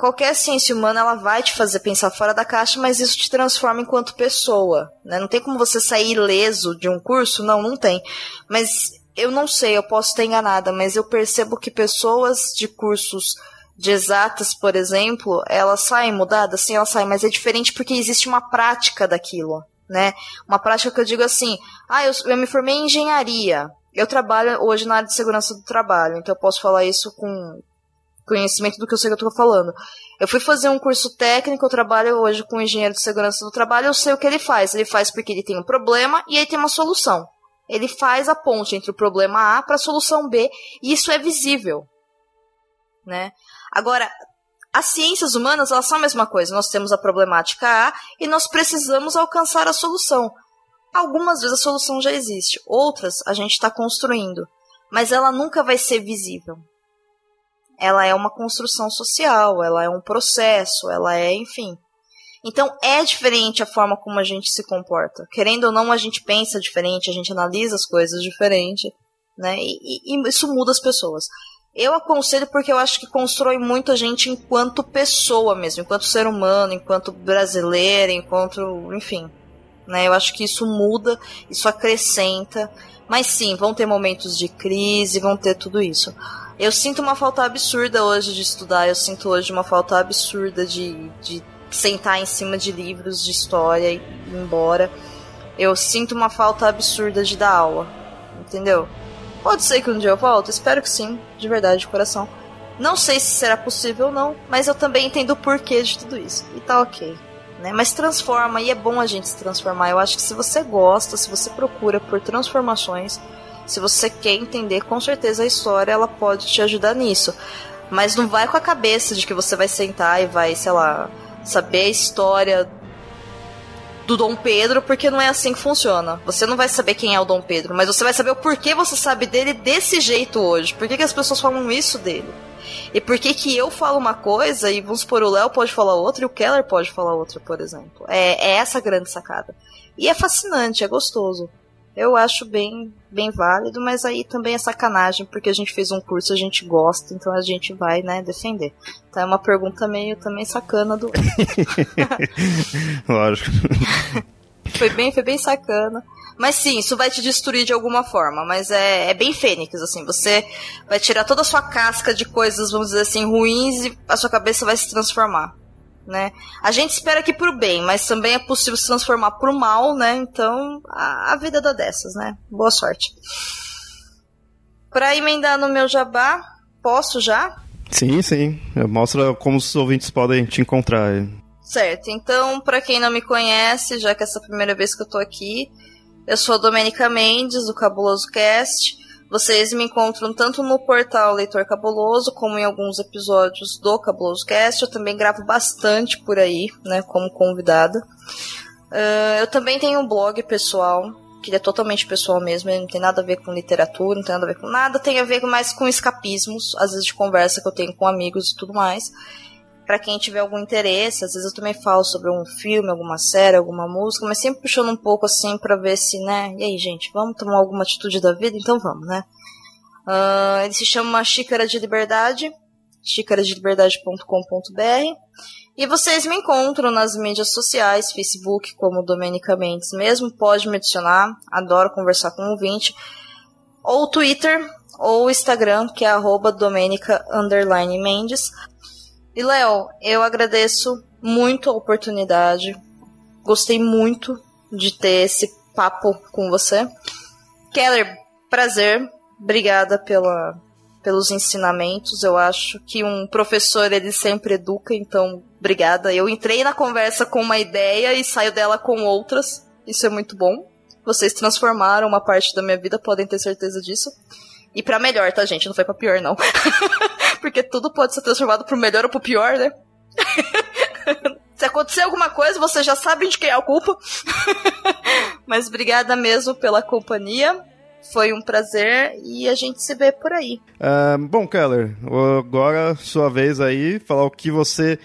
S2: Qualquer ciência humana ela vai te fazer pensar fora da caixa, mas isso te transforma enquanto pessoa. Né? Não tem como você sair ileso de um curso? Não, não tem. Mas eu não sei, eu posso estar enganada, mas eu percebo que pessoas de cursos de exatas, por exemplo, elas saem mudadas, sim, elas saem, mas é diferente porque existe uma prática daquilo, né? Uma prática que eu digo assim, ah, eu, eu me formei em engenharia, eu trabalho hoje na área de segurança do trabalho, então eu posso falar isso com, conhecimento do que eu sei que eu tô falando. Eu fui fazer um curso técnico, eu trabalho hoje com engenheiro de segurança do trabalho, eu sei o que ele faz. Ele faz porque ele tem um problema e aí tem uma solução. Ele faz a ponte entre o problema A para a solução B, e isso é visível. Né? Agora, As ciências humanas, elas são a mesma coisa. Nós temos a problemática A e nós precisamos alcançar a solução. Algumas vezes a solução já existe, outras a gente está construindo, mas ela nunca vai ser visível. Ela é uma construção social, ela é um processo, ela é, enfim. Então é diferente a forma como a gente se comporta. Querendo ou não, a gente pensa diferente, a gente analisa as coisas diferente, né? E, e, e isso muda as pessoas. Eu aconselho porque eu acho que constrói muito a gente enquanto pessoa mesmo, enquanto ser humano, enquanto brasileiro, enquanto, enfim. Né? Eu acho que isso muda, isso acrescenta. Mas sim, vão ter momentos de crise, vão ter tudo isso. Eu sinto uma falta absurda hoje de estudar, eu sinto hoje uma falta absurda de, de sentar em cima de livros de história e ir embora. Eu sinto uma falta absurda de dar aula, entendeu? Pode ser que um dia eu volte, espero que sim, de verdade, de coração. Não sei se será possível ou não, mas eu também entendo o porquê de tudo isso. E tá ok. Né? Mas transforma, e é bom a gente se transformar. Eu acho que se você gosta, se você procura por transformações, se você quer entender, com certeza a história ela pode te ajudar nisso. Mas não vai com a cabeça de que você vai sentar e vai, sei lá, saber a história do Dom Pedro, porque não é assim que funciona. Você não vai saber quem é o Dom Pedro, mas você vai saber o porquê você sabe dele desse jeito hoje. Por que, que as pessoas falam isso dele? E por que que eu falo uma coisa e vamos supor, o Léo pode falar outra e o Keller pode falar outra, por exemplo. É, é essa grande sacada. E é fascinante, é gostoso. Eu acho bem, bem válido, mas aí também é sacanagem, porque a gente fez um curso, a gente gosta, então a gente vai, né, defender. Então é uma pergunta meio também sacana do.
S1: Lógico.
S2: foi bem, foi bem sacana. Mas sim, isso vai te destruir de alguma forma. Mas é, é bem fênix, assim. Você vai tirar toda a sua casca de coisas, vamos dizer assim, ruins e a sua cabeça vai se transformar né? A gente espera que pro bem, mas também é possível se transformar pro mal, né? Então, a, a vida dá dessas, né? Boa sorte. Pra emendar no meu jabá, posso já?
S1: Sim, sim. Mostra como os ouvintes podem te encontrar.
S2: Certo. Então, para quem não me conhece, já que essa é a primeira vez que eu tô aqui, eu sou a Domenica Mendes, do Cabuloso Cast. Vocês me encontram tanto no portal Leitor Cabuloso, como em alguns episódios do Cabuloso Cast. Eu também gravo bastante por aí, né, como convidada. Uh, eu também tenho um blog pessoal, que é totalmente pessoal mesmo, não tem nada a ver com literatura, não tem nada a ver com nada, tem a ver mais com escapismos, às vezes de conversa que eu tenho com amigos e tudo mais para quem tiver algum interesse. Às vezes eu também falo sobre um filme, alguma série, alguma música, mas sempre puxando um pouco assim para ver se, né? E aí, gente, vamos tomar alguma atitude da vida? Então vamos, né? Uh, ele se chama Xícara de Liberdade, xícaradeliberdade.com.br. E vocês me encontram nas mídias sociais, Facebook como Domenica Mendes mesmo, pode me adicionar, adoro conversar com o ouvinte. Ou Twitter, ou Instagram, que é arroba Domenica Mendes. E Léo, eu agradeço muito a oportunidade. Gostei muito de ter esse papo com você. Keller, prazer. Obrigada pela, pelos ensinamentos. Eu acho que um professor ele sempre educa, então obrigada. Eu entrei na conversa com uma ideia e saio dela com outras. Isso é muito bom. Vocês transformaram uma parte da minha vida, podem ter certeza disso. E para melhor, tá, gente? Não foi pra pior, não. Porque tudo pode ser transformado pro melhor ou pro pior, né? Se acontecer alguma coisa, você já sabe de quem é a culpa. Mas obrigada mesmo pela companhia. Foi um prazer e a gente se vê por aí.
S1: Uh, bom, Keller, agora sua vez aí, falar o que você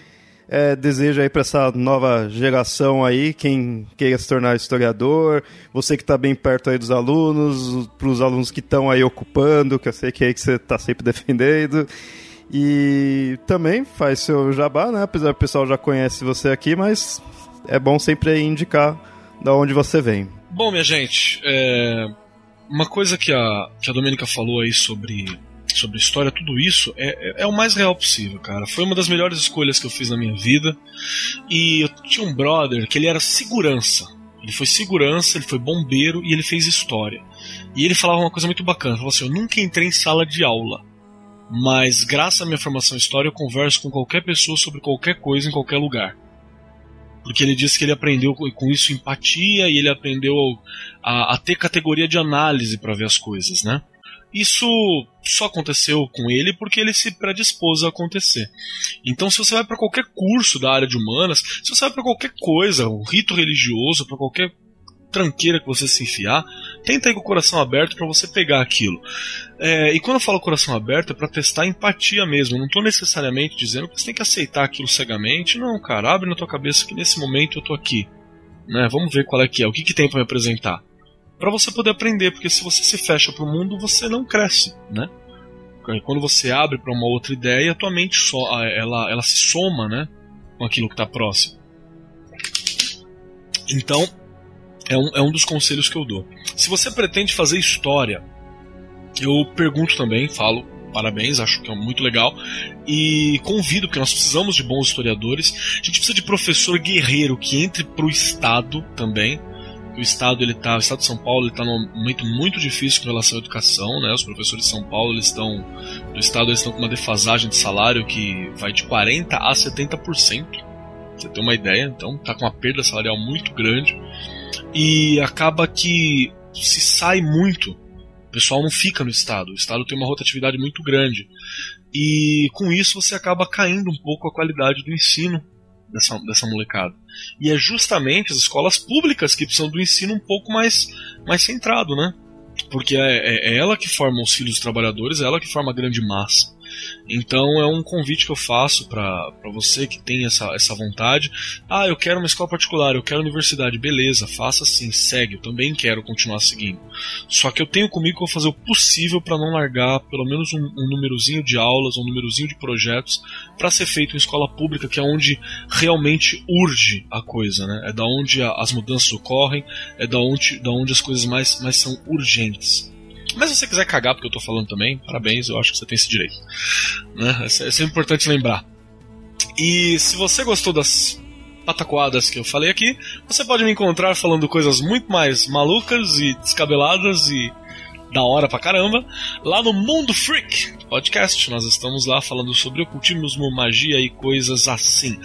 S1: é, deseja aí para essa nova geração aí, quem queira se tornar historiador, você que está bem perto aí dos alunos, para os alunos que estão aí ocupando, que eu sei que é aí que você está sempre defendendo. E também faz seu jabá, né? Apesar que o pessoal já conhece você aqui, mas é bom sempre indicar da onde você vem.
S3: Bom, minha gente, é... uma coisa que a, que a Domênica falou aí sobre sobre história, tudo isso é, é, é, o mais real possível, cara. Foi uma das melhores escolhas que eu fiz na minha vida. E eu tinha um brother que ele era segurança. Ele foi segurança, ele foi bombeiro e ele fez história. E ele falava uma coisa muito bacana. Falou assim: Eu nunca entrei em sala de aula. Mas graças à minha formação em história, eu converso com qualquer pessoa sobre qualquer coisa em qualquer lugar. Porque ele disse que ele aprendeu com isso empatia e ele aprendeu a, a ter categoria de análise para ver as coisas, né? Isso só aconteceu com ele porque ele se predispôs a acontecer. Então, se você vai para qualquer curso da área de humanas, se você vai para qualquer coisa, um rito religioso, para qualquer tranqueira que você se enfiar, tenta ir com o coração aberto para você pegar aquilo. É, e quando eu falo coração aberto é para testar empatia mesmo. Não estou necessariamente dizendo que você tem que aceitar aquilo cegamente. Não, cara, abre na tua cabeça que nesse momento eu tô aqui. Né? Vamos ver qual é que é, o que, que tem para me apresentar. Para você poder aprender, porque se você se fecha para o mundo, você não cresce, né? Quando você abre para uma outra ideia, a tua mente só, ela, ela se soma, né, com aquilo que está próximo. Então, é um, é um dos conselhos que eu dou. Se você pretende fazer história, eu pergunto também, falo parabéns, acho que é muito legal. E convido, porque nós precisamos de bons historiadores. A gente precisa de professor guerreiro que entre pro Estado também. O Estado, ele tá, o Estado de São Paulo está num momento muito difícil com relação à educação, né? Os professores de São Paulo, estão, do Estado, eles estão com uma defasagem de salário que vai de 40% a 70%. Você tem uma ideia, então tá com uma perda salarial muito grande e acaba que se sai muito. Pessoal não fica no estado. O estado tem uma rotatividade muito grande. E com isso você acaba caindo um pouco a qualidade do ensino dessa, dessa molecada. E é justamente as escolas públicas que precisam do ensino um pouco mais, mais centrado, né? Porque é, é, é ela que forma os filhos dos trabalhadores, é ela que forma a grande massa. Então é um convite que eu faço para você que tem essa, essa vontade. Ah, eu quero uma escola particular, eu quero universidade. Beleza, faça assim, segue. Eu também quero continuar seguindo. Só que eu tenho comigo que eu vou fazer o possível para não largar pelo menos um, um númerozinho de aulas, um númerozinho de projetos para ser feito em escola pública, que é onde realmente urge a coisa, né? É da onde a, as mudanças ocorrem, é da onde, da onde as coisas mais, mais são urgentes. Mas se você quiser cagar porque eu tô falando também, parabéns, eu acho que você tem esse direito. Né? É sempre importante lembrar. E se você gostou das pataquadas que eu falei aqui, você pode me encontrar falando coisas muito mais malucas e descabeladas e da hora pra caramba, lá no Mundo Freak Podcast. Nós estamos lá falando sobre ocultismo, magia e coisas assim.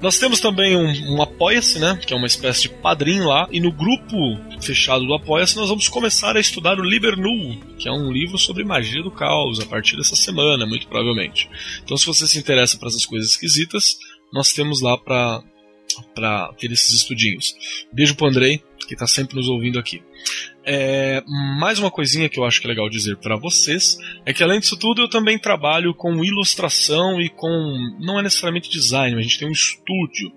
S3: Nós temos também um, um Apoia-se, né? Que é uma espécie de padrinho lá. E no grupo fechado do Apoia-se, nós vamos começar a estudar o Liber Null, que é um livro sobre magia do caos, a partir dessa semana, muito provavelmente. Então, se você se interessa para essas coisas esquisitas, nós temos lá para para ter esses estudinhos. Beijo pro Andrei, que está sempre nos ouvindo aqui. É, mais uma coisinha que eu acho que é legal dizer para vocês é que além disso tudo eu também trabalho com ilustração e com não é necessariamente design, a gente tem um estúdio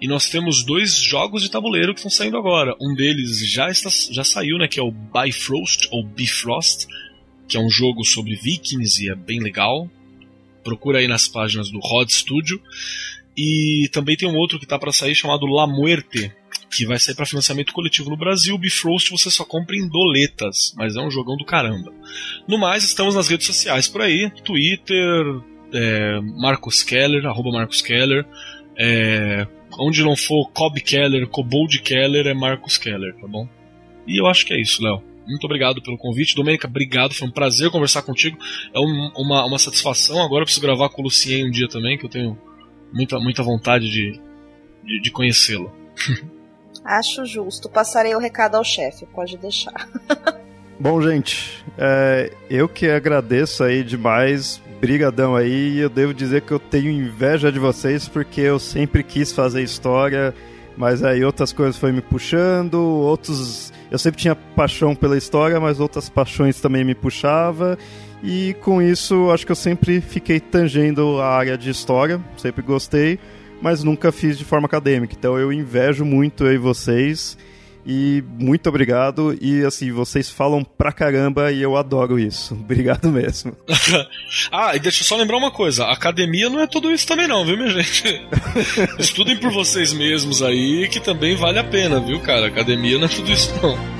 S3: e nós temos dois jogos de tabuleiro que estão saindo agora. Um deles já está já saiu, né, que é o Bifrost ou Bifrost, que é um jogo sobre vikings e é bem legal. Procura aí nas páginas do Rod Studio. E também tem um outro que está para sair chamado La Muerte, que vai sair para financiamento coletivo no Brasil. Bifrost você só compra em doletas, mas é um jogão do caramba. No mais, estamos nas redes sociais por aí: Twitter, é, Marcos Keller, arroba Marcos Keller. É, onde não for Cobb Keller, Cobold Keller, é Marcos Keller, tá bom? E eu acho que é isso, Léo. Muito obrigado pelo convite. Domênica, obrigado. Foi um prazer conversar contigo. É um, uma, uma satisfação. Agora eu preciso gravar com o Lucien um dia também, que eu tenho muita, muita vontade de, de, de conhecê-lo.
S2: Acho justo. Passarei o recado ao chefe, pode deixar.
S1: Bom, gente, é, eu que agradeço aí demais, brigadão aí, eu devo dizer que eu tenho inveja de vocês porque eu sempre quis fazer história, mas aí outras coisas foram me puxando, outros... Eu sempre tinha paixão pela história, mas outras paixões também me puxava, e com isso acho que eu sempre fiquei tangendo a área de história, sempre gostei, mas nunca fiz de forma acadêmica. Então eu invejo muito aí vocês e muito obrigado. E assim, vocês falam pra caramba e eu adoro isso. Obrigado mesmo.
S3: ah, e deixa eu só lembrar uma coisa: a academia não é tudo isso também, não, viu, minha gente? Estudem por vocês mesmos aí, que também vale a pena, viu, cara? A academia não é tudo isso, não.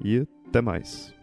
S1: E até mais.